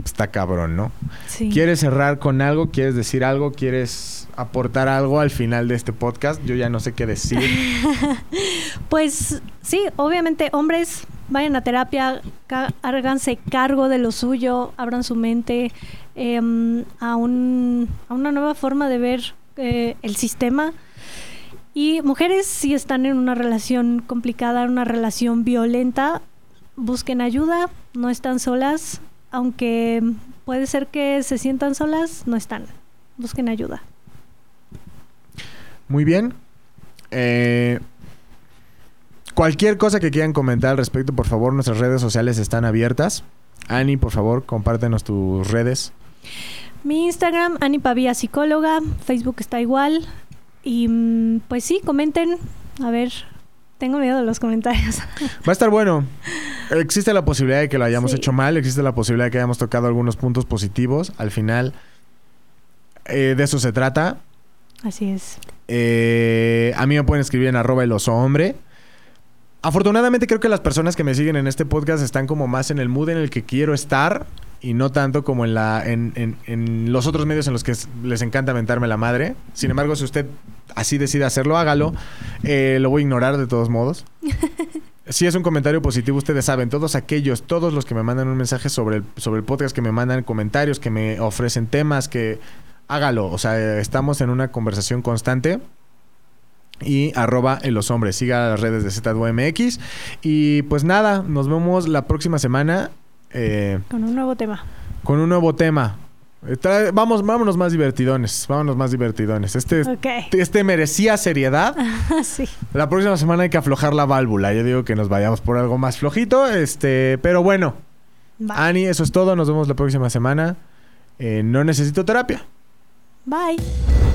está cabrón, ¿no? Sí. ¿Quieres cerrar con algo? ¿Quieres decir algo? ¿Quieres aportar algo al final de este podcast? Yo ya no sé qué decir. Pues sí, obviamente, hombres, vayan a terapia, háganse cargo de lo suyo, abran su mente em, a, un- a una nueva forma de ver eh, el sistema. Y mujeres, si están en una relación complicada, en una relación violenta, busquen ayuda, no están solas, aunque puede ser que se sientan solas, no están. Busquen ayuda. Muy bien. Eh, cualquier cosa que quieran comentar al respecto, por favor, nuestras redes sociales están abiertas. Ani, por favor, compártenos tus redes. Mi Instagram, Ani Pavía Psicóloga, Facebook está igual. Y mm, pues sí, comenten. A ver, tengo miedo de los comentarios. Va a estar bueno. Existe la posibilidad de que lo hayamos Sí. hecho mal, existe la posibilidad de que hayamos tocado algunos puntos positivos. Al final, eh, de eso se trata. Así es. Eh, a mí me pueden escribir en arroba el oso hombre. Afortunadamente creo que las personas que me siguen en este podcast están como más en el mood en el que quiero estar y no tanto como en la en, en- en los otros medios en los que les encanta mentarme la madre. Sin embargo, si usted así decide hacerlo, hágalo. Eh, lo voy a ignorar de todos modos. Si es un comentario positivo, ustedes saben, todos aquellos, todos los que me mandan un mensaje sobre el, sobre el podcast, que me mandan comentarios, que me ofrecen temas, que hágalo. O sea, estamos en una conversación constante. Y arroba en los hombres. Siga las redes de ZWMX. Y pues nada, nos vemos la próxima semana eh, Con un nuevo tema. con un nuevo tema. Eh, trae- vamos, vámonos más divertidones. Vámonos más divertidones. Este, este merecía seriedad. sí. La próxima semana hay que aflojar la válvula. Yo digo que nos vayamos por algo más flojito. Este, pero bueno, Va. Ani, eso es todo. Nos vemos la próxima semana. Eh, no necesito terapia. Bye.